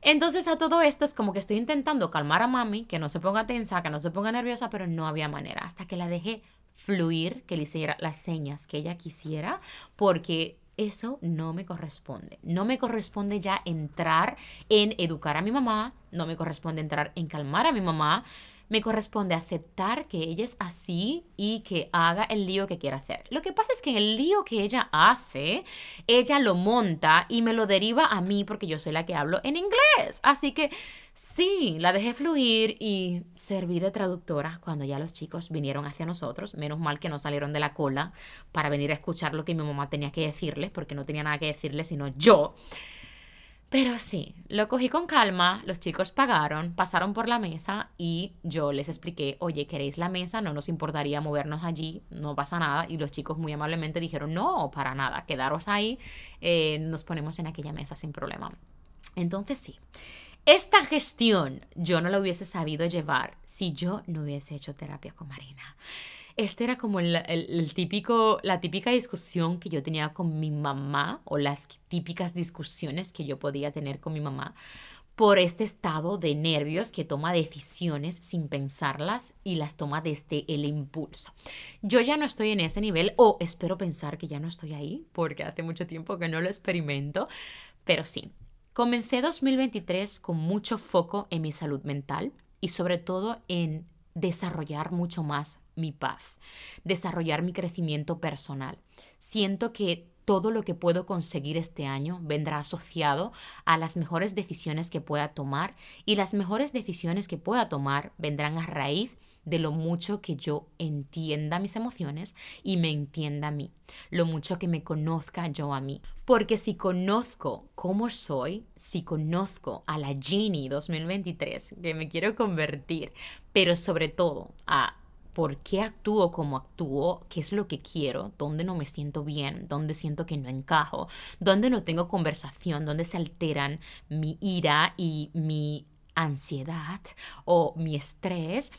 Entonces a todo esto es como que estoy intentando calmar a mami, que no se ponga tensa, que no se ponga nerviosa, pero no había manera. Hasta que la dejé fluir, que le hiciera las señas que ella quisiera, porque eso no me corresponde. No me corresponde ya entrar en educar a mi mamá, no me corresponde entrar en calmar a mi mamá, me corresponde aceptar que ella es así y que haga el lío que quiera hacer. Lo que pasa es que el lío que ella hace, ella lo monta y me lo deriva a mí porque yo soy la que hablo en inglés. Así que sí, la dejé fluir y serví de traductora cuando ya los chicos vinieron hacia nosotros. Menos mal que no salieron de la cola para venir a escuchar lo que mi mamá tenía que decirles, porque no tenía nada que decirles sino yo. Pero sí, lo cogí con calma, los chicos pagaron, pasaron por la mesa y yo les expliqué, oye, ¿queréis la mesa? No nos importaría movernos allí, no pasa nada. Y los chicos muy amablemente dijeron, no, para nada, quedaros ahí, eh, nos ponemos en aquella mesa sin problema. Entonces sí, esta gestión yo no la hubiese sabido llevar si yo no hubiese hecho terapia con Marina. Este era como el, típico, la típica discusión que yo tenía con mi mamá o las típicas discusiones que yo podía tener con mi mamá por este estado de nervios que toma decisiones sin pensarlas y las toma desde el impulso. Yo ya no estoy en ese nivel o espero pensar que ya no estoy ahí porque hace mucho tiempo que no lo experimento, pero sí, comencé 2023 con mucho foco en mi salud mental y sobre todo en desarrollar mucho más mi paz, desarrollar mi crecimiento personal. Siento que todo lo que puedo conseguir este año vendrá asociado a las mejores decisiones que pueda tomar y las mejores decisiones que pueda tomar vendrán a raíz de lo mucho que yo entienda mis emociones y me entienda a mí, lo mucho que me conozca yo a mí. Porque si conozco cómo soy, si conozco a la Genie 2023 que me quiero convertir, pero sobre todo a por qué actúo como actúo, qué es lo que quiero, dónde no me siento bien, dónde siento que no encajo, dónde no tengo conversación, dónde se alteran mi ira y mi ansiedad o mi estrés,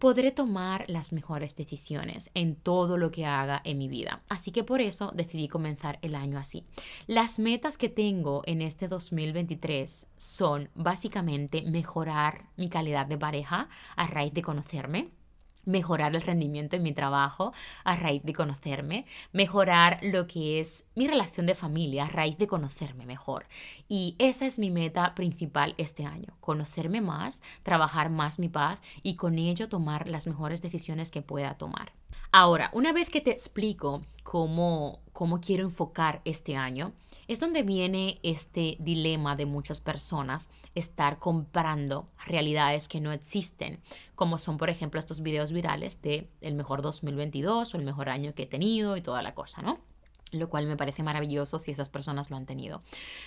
podré tomar las mejores decisiones en todo lo que haga en mi vida. Así que por eso decidí comenzar el año así. Las metas que tengo en este 2023 son básicamente mejorar mi calidad de pareja a raíz de conocerme mejorar el rendimiento en mi trabajo a raíz de conocerme, mejorar lo que es mi relación de familia a raíz de conocerme mejor. Y esa es mi meta principal este año, conocerme más, trabajar más mi paz y con ello tomar las mejores decisiones que pueda tomar. Ahora, una vez que te explico cómo, cómo quiero enfocar este año, es donde viene este dilema de muchas personas estar comprando realidades que no existen, como son por ejemplo estos videos virales de el mejor 2022 o el mejor año que he tenido y toda la cosa, ¿no? Lo cual me parece maravilloso si esas personas lo han tenido.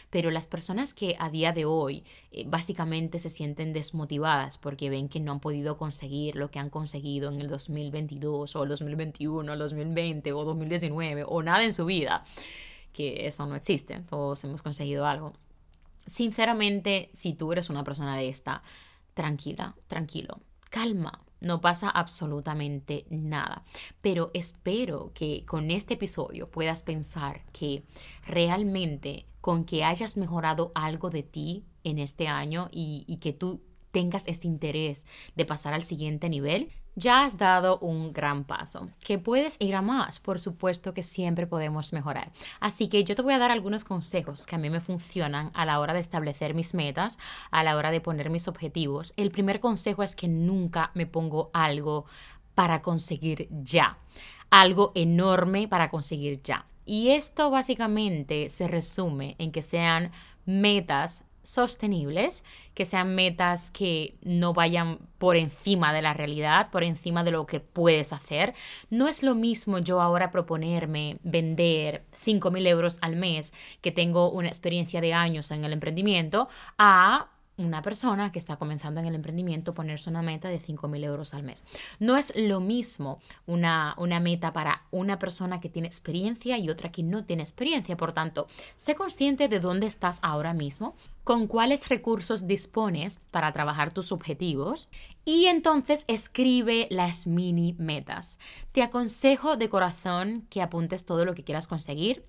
Pero las personas que a día de hoy eh, básicamente se sienten desmotivadas porque ven que no han podido conseguir lo que han conseguido en el 2022 o el 2021 o el 2020 o 2019 o nada en su vida, que eso no existe, todos hemos conseguido algo. Sinceramente, si tú eres una persona de esta, tranquila, tranquilo, calma, no pasa absolutamente nada. Pero espero que con este episodio puedas pensar que realmente con que hayas mejorado algo de ti en este año y, que tú tengas este interés de pasar al siguiente nivel, ya has dado un gran paso. Que puedes ir a más, por supuesto que siempre podemos mejorar. Así que yo te voy a dar algunos consejos que a mí me funcionan a la hora de establecer mis metas, a la hora de poner mis objetivos. El primer consejo es que nunca me pongo algo para conseguir ya, algo enorme para conseguir ya. Y esto básicamente se resume en que sean metas sostenibles, que sean metas que no vayan por encima de la realidad, por encima de lo que puedes hacer. No es lo mismo yo ahora proponerme vender 5.000 euros al mes, que tengo una experiencia de años en el emprendimiento, a una persona que está comenzando en el emprendimiento ponerse una meta de 5.000 euros al mes. No es lo mismo una, una meta para una persona que tiene experiencia y otra que no tiene experiencia. Por tanto, sé consciente de dónde estás ahora mismo, con cuáles recursos dispones para trabajar tus objetivos y entonces escribe las mini metas. Te aconsejo de corazón que apuntes todo lo que quieras conseguir.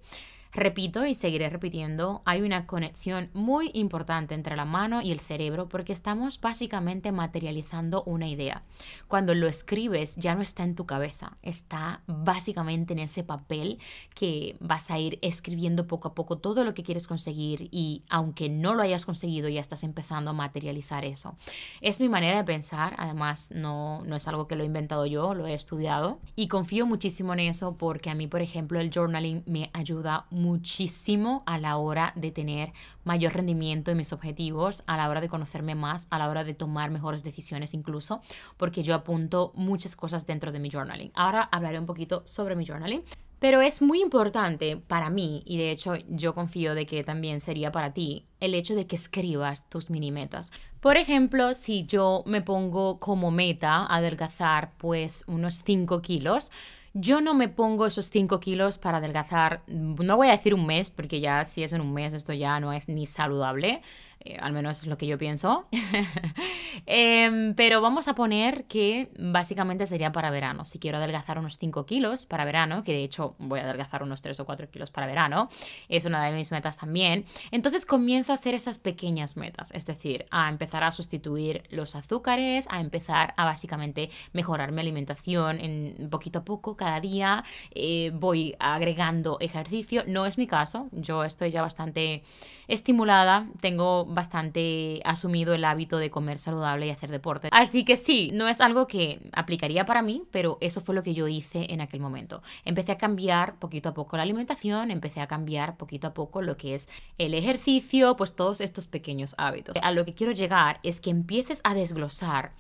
Repito y seguiré repitiendo, hay una conexión muy importante entre la mano y el cerebro porque estamos básicamente materializando una idea. Cuando lo escribes ya no está en tu cabeza, está básicamente en ese papel que vas a ir escribiendo poco a poco todo lo que quieres conseguir y aunque no lo hayas conseguido ya estás empezando a materializar eso. Es mi manera de pensar, además no, no es algo que lo he inventado yo, lo he estudiado y confío muchísimo en eso porque a mí, por ejemplo, el journaling me ayuda muchísimo a la hora de tener mayor rendimiento en mis objetivos, a la hora de conocerme más, a la hora de tomar mejores decisiones incluso, porque yo apunto muchas cosas dentro de mi journaling. Ahora hablaré un poquito sobre mi journaling. Pero es muy importante para mí, y de hecho yo confío de que también sería para ti, el hecho de que escribas tus mini metas. Por ejemplo, si yo me pongo como meta adelgazar pues unos 5 kilos, yo no me pongo esos 5 kilos para adelgazar, no voy a decir un mes, porque ya si es en un mes esto ya no es ni saludable. Eh, al menos es lo que yo pienso. Em, pero vamos a poner que básicamente sería para verano. Si quiero adelgazar unos 5 kilos para verano, que de hecho voy a adelgazar unos 3 o 4 kilos para verano, es una de mis metas también, entonces comienzo a hacer esas pequeñas metas, es decir, a empezar a sustituir los azúcares, a empezar a básicamente mejorar mi alimentación en poquito a poco, cada día, eh, voy agregando ejercicio. No es mi caso, yo estoy ya bastante estimulada, tengo bastante asumido el hábito de comer saludable y hacer deporte. Así que sí, no es algo que aplicaría para mí, pero eso fue lo que yo hice en aquel momento. Empecé a cambiar poquito a poco la alimentación, empecé a cambiar poquito a poco lo que es el ejercicio, pues todos estos pequeños hábitos. A lo que quiero llegar es que empieces a desglosar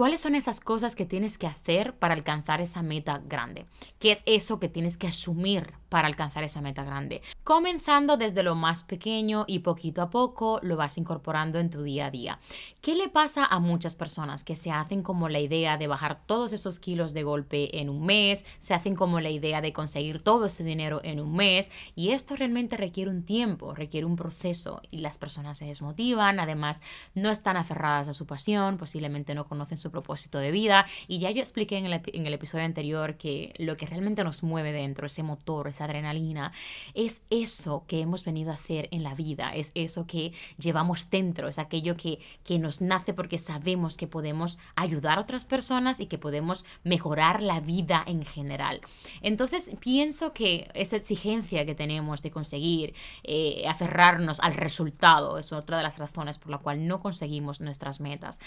¿Cuáles son esas cosas que tienes que hacer para alcanzar esa meta grande? ¿Qué es eso que tienes que asumir para alcanzar esa meta grande? Comenzando desde lo más pequeño y poquito a poco lo vas incorporando en tu día a día. ¿Qué le pasa a muchas personas que se hacen como la idea de bajar todos esos kilos de golpe en un mes, se hacen como la idea de conseguir todo ese dinero en un mes y esto realmente requiere un tiempo, requiere un proceso y las personas se desmotivan, además no están aferradas a su pasión, posiblemente no conocen su propósito de vida. Y ya yo expliqué en el, episodio anterior que lo que realmente nos mueve dentro, ese motor, adrenalina, es eso que hemos venido a hacer en la vida, es eso que llevamos dentro, es aquello que, que nos nace porque sabemos que podemos ayudar a otras personas y que podemos mejorar la vida en general. Entonces pienso que esa exigencia que tenemos de conseguir eh, aferrarnos al resultado es otra de las razones por la cual no conseguimos nuestras metas.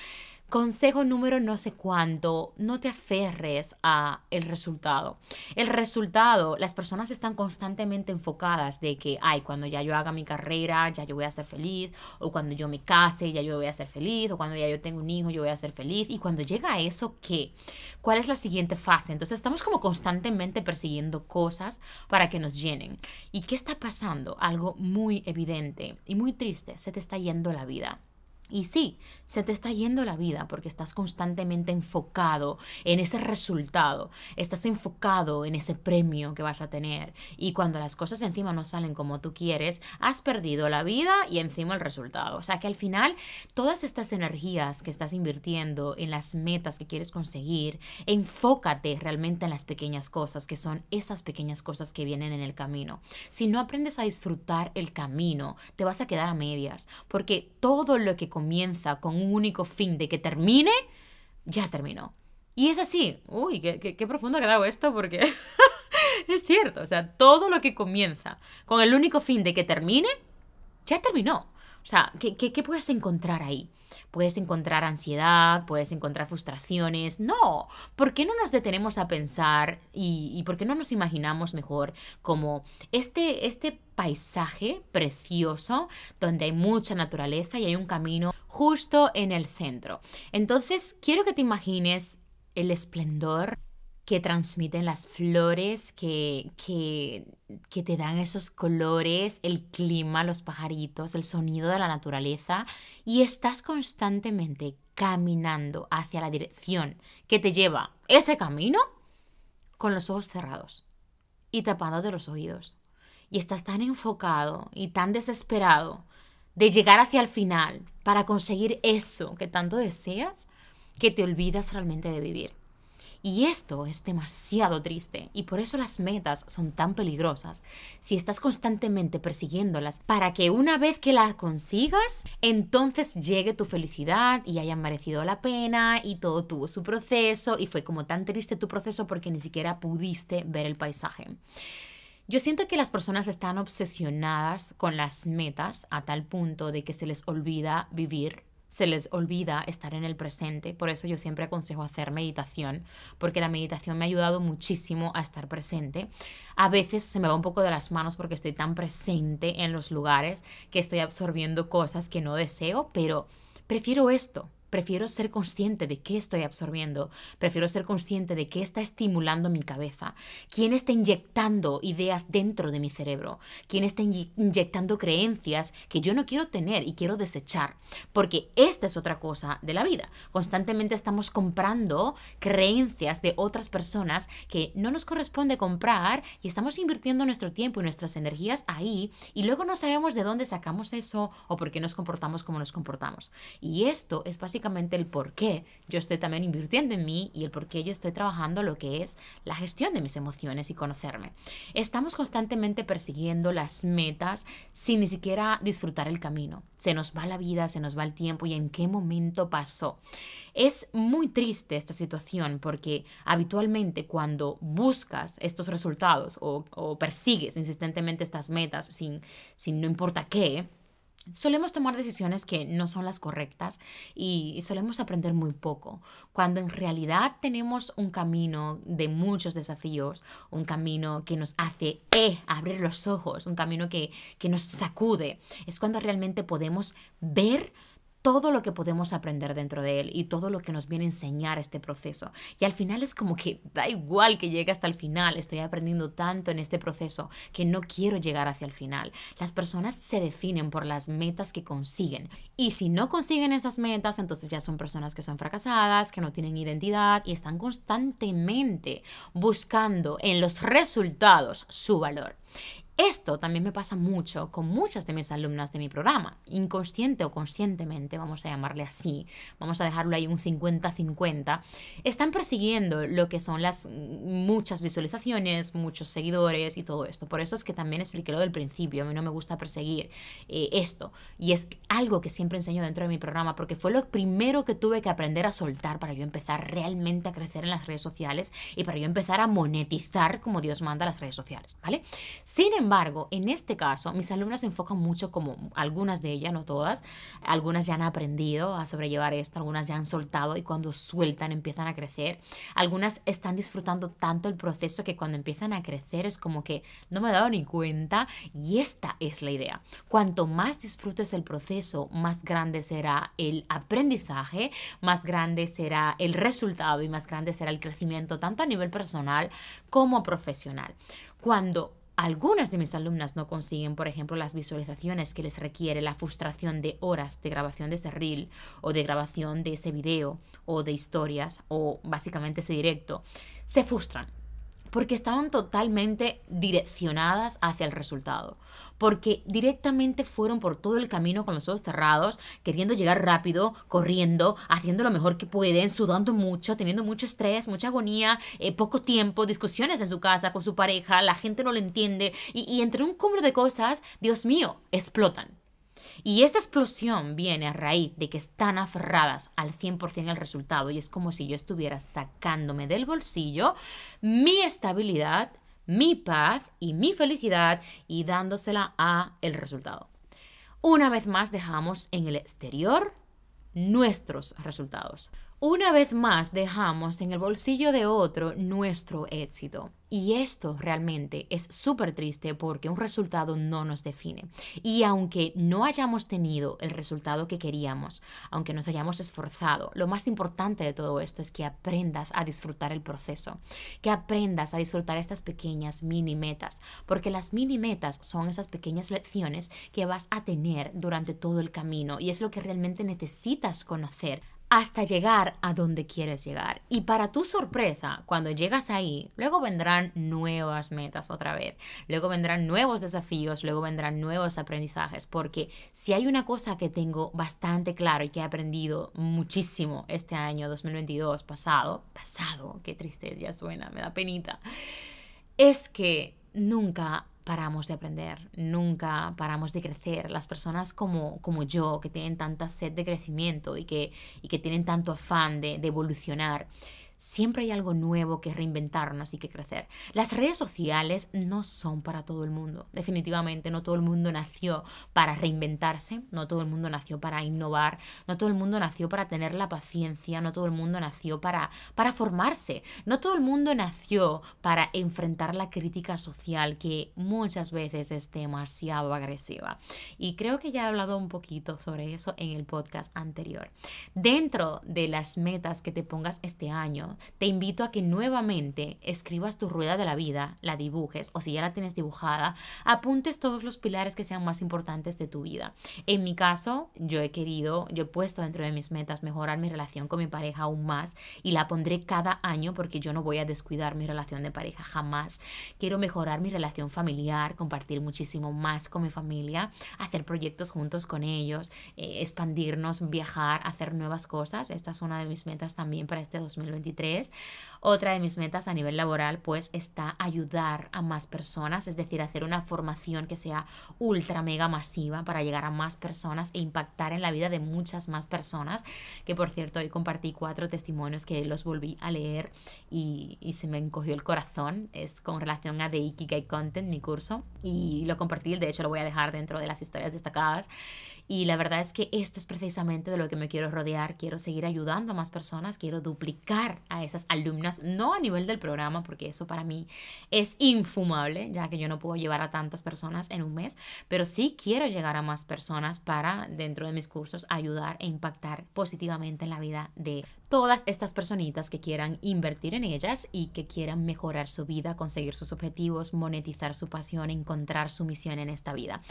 Consejo número no sé cuánto, no te aferres a el resultado. El resultado, las personas están constantemente enfocadas de que, ay, cuando ya yo haga mi carrera, ya yo voy a ser feliz, o cuando yo me case, ya yo voy a ser feliz, o cuando ya yo tengo un hijo, yo voy a ser feliz. Y cuando llega a eso, ¿qué? ¿Cuál es la siguiente fase? Entonces estamos como constantemente persiguiendo cosas para que nos llenen. ¿Y qué está pasando? Algo muy evidente y muy triste, se te está yendo la vida. Y sí, se te está yendo la vida porque estás constantemente enfocado en ese resultado, estás enfocado en ese premio que vas a tener y cuando las cosas encima no salen como tú quieres, has perdido la vida y encima el resultado. O sea que al final todas estas energías que estás invirtiendo en las metas que quieres conseguir, enfócate realmente en las pequeñas cosas, que son esas pequeñas cosas que vienen en el camino. Si no aprendes a disfrutar el camino, te vas a quedar a medias porque todo lo que comienza con un único fin de que termine, ya terminó. Y es así. Uy, qué, qué, profundo ha quedado esto porque es cierto. O sea, todo lo que comienza con el único fin de que termine, ya terminó. O sea, ¿qué, qué, puedes encontrar ahí? Puedes encontrar ansiedad, puedes encontrar frustraciones. No, ¿por qué no nos detenemos a pensar y, y por qué no nos imaginamos mejor como este, este paisaje precioso donde hay mucha naturaleza y hay un camino justo en el centro? Entonces, quiero que te imagines el esplendor que transmiten las flores, que, que, que, te dan esos colores, el clima, los pajaritos, el sonido de la naturaleza, y estás constantemente caminando hacia la dirección que te lleva ese camino con los ojos cerrados y tapándote los oídos. Y estás tan enfocado y tan desesperado de llegar hacia el final para conseguir eso que tanto deseas que te olvidas realmente de vivir. Y esto es demasiado triste y por eso las metas son tan peligrosas si estás constantemente persiguiéndolas para que una vez que las consigas, entonces llegue tu felicidad y hayan merecido la pena y todo tuvo su proceso y fue como tan triste tu proceso porque ni siquiera pudiste ver el paisaje. Yo siento que las personas están obsesionadas con las metas a tal punto de que se les olvida vivir se les olvida estar en el presente. Por eso yo siempre aconsejo hacer meditación, porque la meditación me ha ayudado muchísimo a estar presente. A veces se me va un poco de las manos porque estoy tan presente en los lugares que estoy absorbiendo cosas que no deseo, pero prefiero esto. Prefiero ser consciente de qué estoy absorbiendo, prefiero ser consciente de qué está estimulando mi cabeza, quién está inyectando ideas dentro de mi cerebro, quién está inyectando creencias que yo no quiero tener y quiero desechar, porque esta es otra cosa de la vida. Constantemente estamos comprando creencias de otras personas que no nos corresponde comprar y estamos invirtiendo nuestro tiempo y nuestras energías ahí y luego no sabemos de dónde sacamos eso o por qué nos comportamos como nos comportamos. Y esto es básicamente el por qué yo estoy también invirtiendo en mí y el por qué yo estoy trabajando lo que es la gestión de mis emociones y conocerme. Estamos constantemente persiguiendo las metas sin ni siquiera disfrutar el camino. Se nos va la vida, se nos va el tiempo y en qué momento pasó. Es muy triste esta situación porque habitualmente cuando buscas estos resultados o, o persigues insistentemente estas metas sin, sin no importa qué, Solemos tomar decisiones que no son las correctas y solemos aprender muy poco, cuando en realidad tenemos un camino de muchos desafíos, un camino que nos hace eh, abrir los ojos, un camino que, que nos sacude. Es cuando realmente podemos ver todo lo que podemos aprender dentro de él y todo lo que nos viene a enseñar este proceso. Y al final es como que da igual que llegue hasta el final, estoy aprendiendo tanto en este proceso que no quiero llegar hacia el final. Las personas se definen por las metas que consiguen y si no consiguen esas metas, entonces ya son personas que son fracasadas, que no tienen identidad y están constantemente buscando en los resultados su valor. Esto también me pasa mucho con muchas de mis alumnas de mi programa, inconsciente o conscientemente, vamos a llamarle así, vamos a dejarlo ahí un 50-50, están persiguiendo lo que son las muchas visualizaciones, muchos seguidores y todo esto. Por eso es que también expliqué lo del principio, a mí no me gusta perseguir eh, esto y es algo que siempre enseño dentro de mi programa porque fue lo primero que tuve que aprender a soltar para yo empezar realmente a crecer en las redes sociales y para yo empezar a monetizar como Dios manda las redes sociales, ¿vale? Sin embargo, en este caso, mis alumnas se enfocan mucho como algunas de ellas, no todas, algunas ya han aprendido a sobrellevar esto, algunas ya han soltado y cuando sueltan empiezan a crecer. Algunas están disfrutando tanto el proceso que cuando empiezan a crecer es como que no me he dado ni cuenta y esta es la idea. Cuanto más disfrutes el proceso, más grande será el aprendizaje, más grande será el resultado y más grande será el crecimiento tanto a nivel personal como profesional. Cuando algunas de mis alumnas no consiguen, por ejemplo, las visualizaciones que les requiere la frustración de horas de grabación de ese reel o de grabación de ese video o de historias o básicamente ese directo. Se frustran porque estaban totalmente direccionadas hacia el resultado, porque directamente fueron por todo el camino con los ojos cerrados, queriendo llegar rápido, corriendo, haciendo lo mejor que pueden, sudando mucho, teniendo mucho estrés, mucha agonía, eh, poco tiempo, discusiones en su casa con su pareja, la gente no lo entiende y, y entre un cúmulo de cosas, Dios mío, explotan y esa explosión viene a raíz de que están aferradas al 100% al resultado y es como si yo estuviera sacándome del bolsillo mi estabilidad, mi paz y mi felicidad y dándosela a el resultado. Una vez más dejamos en el exterior nuestros resultados. Una vez más dejamos en el bolsillo de otro nuestro éxito. Y esto realmente es súper triste porque un resultado no nos define. Y aunque no hayamos tenido el resultado que queríamos, aunque nos hayamos esforzado, lo más importante de todo esto es que aprendas a disfrutar el proceso, que aprendas a disfrutar estas pequeñas mini metas, porque las mini metas son esas pequeñas lecciones que vas a tener durante todo el camino y es lo que realmente necesitas conocer hasta llegar a donde quieres llegar. Y para tu sorpresa, cuando llegas ahí, luego vendrán nuevas metas otra vez, luego vendrán nuevos desafíos, luego vendrán nuevos aprendizajes, porque si hay una cosa que tengo bastante claro y que he aprendido muchísimo este año 2022 pasado, pasado, qué triste ya suena, me da penita, es que nunca paramos de aprender, nunca paramos de crecer. Las personas como, como yo, que tienen tanta sed de crecimiento y que, y que tienen tanto afán de, de evolucionar, Siempre hay algo nuevo que reinventarnos y que crecer. Las redes sociales no son para todo el mundo. Definitivamente no todo el mundo nació para reinventarse, no todo el mundo nació para innovar, no todo el mundo nació para tener la paciencia, no todo el mundo nació para, para formarse, no todo el mundo nació para enfrentar la crítica social que muchas veces es demasiado agresiva. Y creo que ya he hablado un poquito sobre eso en el podcast anterior. Dentro de las metas que te pongas este año, te invito a que nuevamente escribas tu rueda de la vida, la dibujes o si ya la tienes dibujada, apuntes todos los pilares que sean más importantes de tu vida. En mi caso, yo he querido, yo he puesto dentro de mis metas mejorar mi relación con mi pareja aún más y la pondré cada año porque yo no voy a descuidar mi relación de pareja jamás. Quiero mejorar mi relación familiar, compartir muchísimo más con mi familia, hacer proyectos juntos con ellos, eh, expandirnos, viajar, hacer nuevas cosas. Esta es una de mis metas también para este 2023 2023 otra de mis metas a nivel laboral pues está ayudar a más personas, es decir, hacer una formación que sea ultra mega masiva para llegar a más personas e impactar en la vida de muchas más personas, que por cierto hoy compartí cuatro testimonios que los volví a leer y, y se me encogió el corazón, es con relación a The Ikigai Content, mi curso, y lo compartí, de hecho lo voy a dejar dentro de las historias destacadas. Y la verdad es que esto es precisamente de lo que me quiero rodear. Quiero seguir ayudando a más personas, quiero duplicar a esas alumnas, no a nivel del programa, porque eso para mí es infumable, ya que yo no puedo llevar a tantas personas en un mes, pero sí quiero llegar a más personas para, dentro de mis cursos, ayudar e impactar positivamente en la vida de todas estas personitas que quieran invertir en ellas y que quieran mejorar su vida, conseguir sus objetivos, monetizar su pasión, encontrar su misión en esta vida.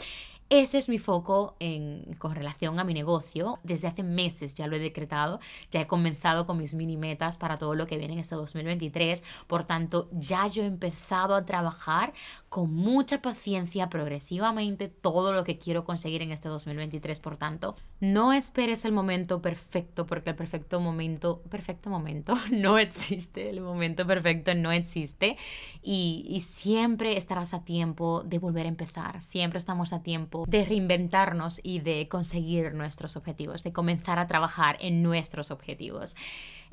Ese es mi foco en, con relación a mi negocio. Desde hace meses ya lo he decretado, ya he comenzado con mis mini metas para todo lo que viene en este 2023. Por tanto, ya yo he empezado a trabajar con mucha paciencia, progresivamente, todo lo que quiero conseguir en este 2023. Por tanto, no esperes el momento perfecto, porque el perfecto momento, perfecto momento, no existe. El momento perfecto no existe. Y, y siempre estarás a tiempo de volver a empezar. Siempre estamos a tiempo de reinventarnos y de conseguir nuestros objetivos, de comenzar a trabajar en nuestros objetivos.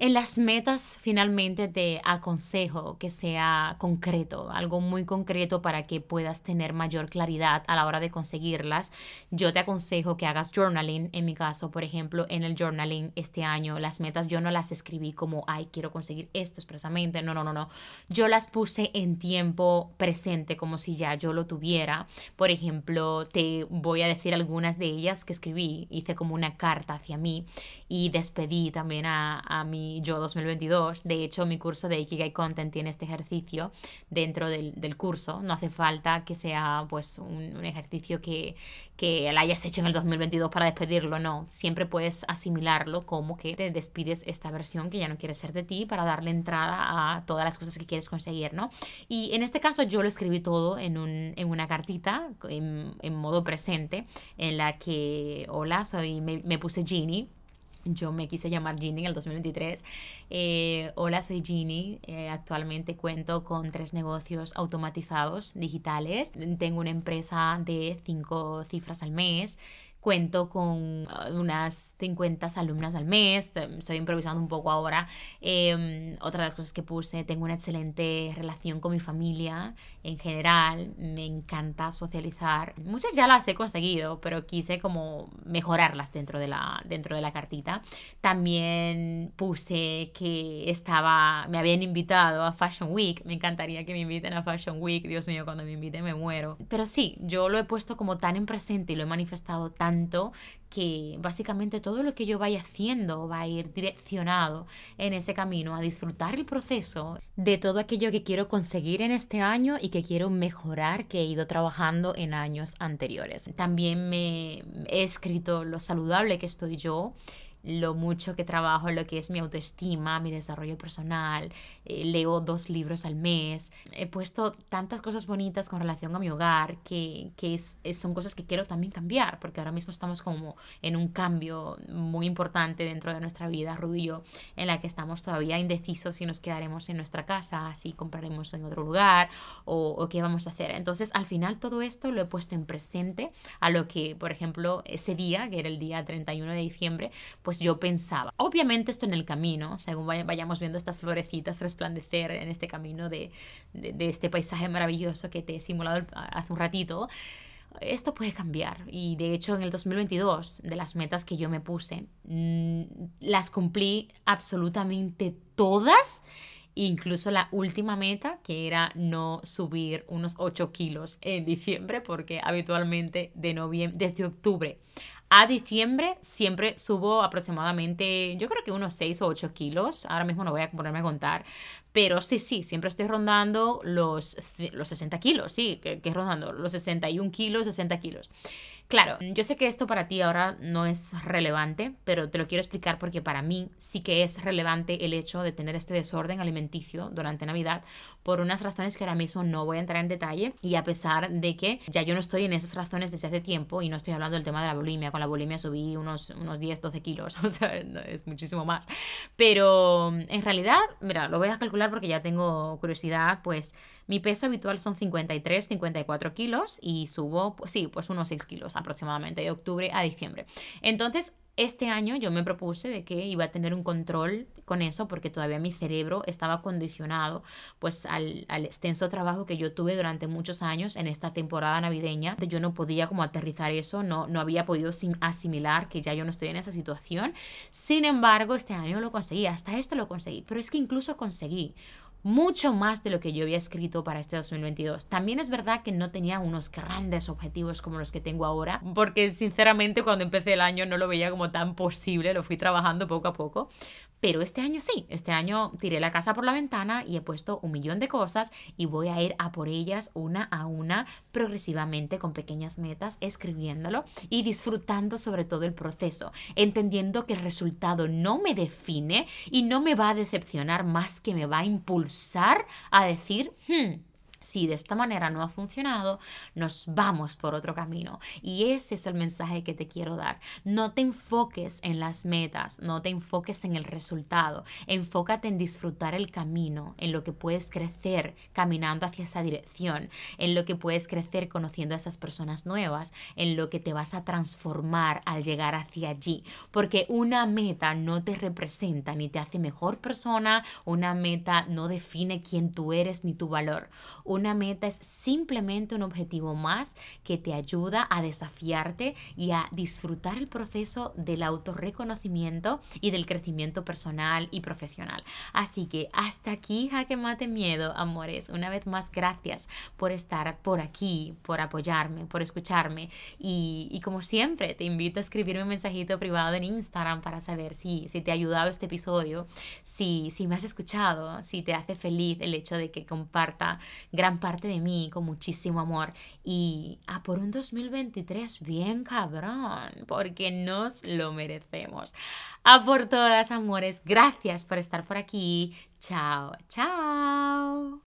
En las metas finalmente te aconsejo que sea concreto, algo muy concreto para que puedas tener mayor claridad a la hora de conseguirlas. Yo te aconsejo que hagas journaling. En mi caso, por ejemplo, en el journaling este año, las metas yo no las escribí como, ay, quiero conseguir esto expresamente. No, no, no, no. Yo las puse en tiempo presente, como si ya yo lo tuviera. Por ejemplo, te voy a decir algunas de ellas que escribí. Hice como una carta hacia mí y despedí también a, a mi yo 2022. De hecho, mi curso de Ikigai Content tiene este ejercicio dentro del, del curso. No hace falta que sea pues un, un ejercicio que, que la hayas hecho en el 2022 para despedirlo, no. Siempre puedes asimilarlo como que te despides esta versión que ya no quiere ser de ti para darle entrada a todas las cosas que quieres conseguir, ¿no? Y en este caso yo lo escribí todo en, un, en una cartita en, en, modo presente en la que, hola, soy, me, me puse Ginny yo me quise llamar Ginny en el 2023. Eh, hola, soy Ginny. Eh, actualmente cuento con tres negocios automatizados digitales. Tengo una empresa de cinco cifras al mes Cuento con uh, unas 50 alumnas al mes, estoy improvisando un poco ahora. Em, otra de las cosas que puse, tengo una excelente relación con mi familia en general, me encanta socializar. Muchas ya las he conseguido, pero quise como mejorarlas dentro de la, dentro de la cartita. También puse que estaba, me habían invitado a Fashion Week, me encantaría que me inviten a Fashion Week, Dios mío, cuando me inviten me muero. Pero sí, yo lo he puesto como tan en presente y lo he manifestado tan que básicamente todo lo que yo vaya haciendo va a ir direccionado en ese camino, a disfrutar el proceso de todo aquello que quiero conseguir en este año y que quiero mejorar que he ido trabajando en años anteriores. También me he escrito lo saludable que estoy yo lo mucho que trabajo lo que es mi autoestima, mi desarrollo personal, eh, leo dos libros al mes, he puesto tantas cosas bonitas con relación a mi hogar que, que es, son cosas que quiero también cambiar, porque ahora mismo estamos como en un cambio muy importante dentro de nuestra vida, Rubio, en la que estamos todavía indecisos si nos quedaremos en nuestra casa, si compraremos en otro lugar o, qué vamos a hacer. Entonces, al final todo esto lo he puesto en presente a lo que, por ejemplo, ese día, que era el día 31 de diciembre, yo pensaba. Obviamente esto en el camino, según vayamos viendo estas florecitas resplandecer en este camino de, de, este paisaje maravilloso que te he simulado hace un ratito, esto puede cambiar y de hecho en el 2022 de las metas que yo me puse mm, las cumplí absolutamente todas incluso la última meta que era no subir unos 8 kilos en diciembre porque habitualmente de noviembre desde octubre a diciembre siempre subo aproximadamente, yo creo que unos 6 o 8 kilos. Ahora mismo no voy a ponerme a contar. Pero sí, sí, siempre estoy rondando los, los 60 kilos, sí, que, que es rondando los 61 kilos, 60 kilos. Claro, yo sé que esto para ti ahora no es relevante, pero te lo quiero explicar porque para mí sí que es relevante el hecho de tener este desorden alimenticio durante Navidad por unas razones que ahora mismo no voy a entrar en detalle y a pesar de que ya yo no estoy en esas razones desde hace tiempo y no estoy hablando del tema de la bulimia, con la bulimia subí unos, unos 10, 12 kilos, o sea, es muchísimo más. Pero en realidad, mira, lo voy a calcular porque ya tengo curiosidad, pues mi peso habitual son 53, 54 kilos y subo, pues sí, pues unos 6 kilos aproximadamente de octubre a diciembre. Entonces, este año yo me propuse de que iba a tener un control con eso porque todavía mi cerebro estaba condicionado pues al, al, extenso trabajo que yo tuve durante muchos años en esta temporada navideña. Yo no podía como aterrizar eso, no, no había podido asimilar que ya yo no estoy en esa situación. Sin embargo, este año lo conseguí, hasta esto lo conseguí, pero es que incluso conseguí mucho más de lo que yo había escrito para este 2022. También es verdad que no tenía unos grandes objetivos como los que tengo ahora, porque sinceramente cuando empecé el año no lo veía como tan posible, lo fui trabajando poco a poco, pero este año sí, este año tiré la casa por la ventana y he puesto un millón de cosas y voy a ir a por ellas una a una progresivamente con pequeñas metas, escribiéndolo y disfrutando sobre todo el proceso, entendiendo que el resultado no me define y no me va a decepcionar más que me va a impulsar a decir, hmm, si de esta manera no ha funcionado, nos vamos por otro camino. Y ese es el mensaje que te quiero dar. No te enfoques en las metas, no te enfoques en el resultado. Enfócate en disfrutar el camino, en lo que puedes crecer caminando hacia esa dirección, en lo que puedes crecer conociendo a esas personas nuevas, en lo que te vas a transformar al llegar hacia allí. Porque una meta no te representa ni te hace mejor persona, una meta no define quién tú eres ni tu valor meta es simplemente un objetivo más que te ayuda a desafiarte y a disfrutar el proceso del autorreconocimiento y del crecimiento personal y profesional. Así que hasta aquí, jaque mate miedo, amores. Una vez más, gracias por estar por aquí, por apoyarme, por escucharme. Y, como siempre, te invito a escribirme un mensajito privado en Instagram para saber si, si te ha ayudado este episodio, si, si me has escuchado, si te hace feliz el hecho de que comparta gran parte de mí con muchísimo amor y a por un 2023 bien cabrón, porque nos lo merecemos. A por todas, amores, gracias por estar por aquí. Chao, chao.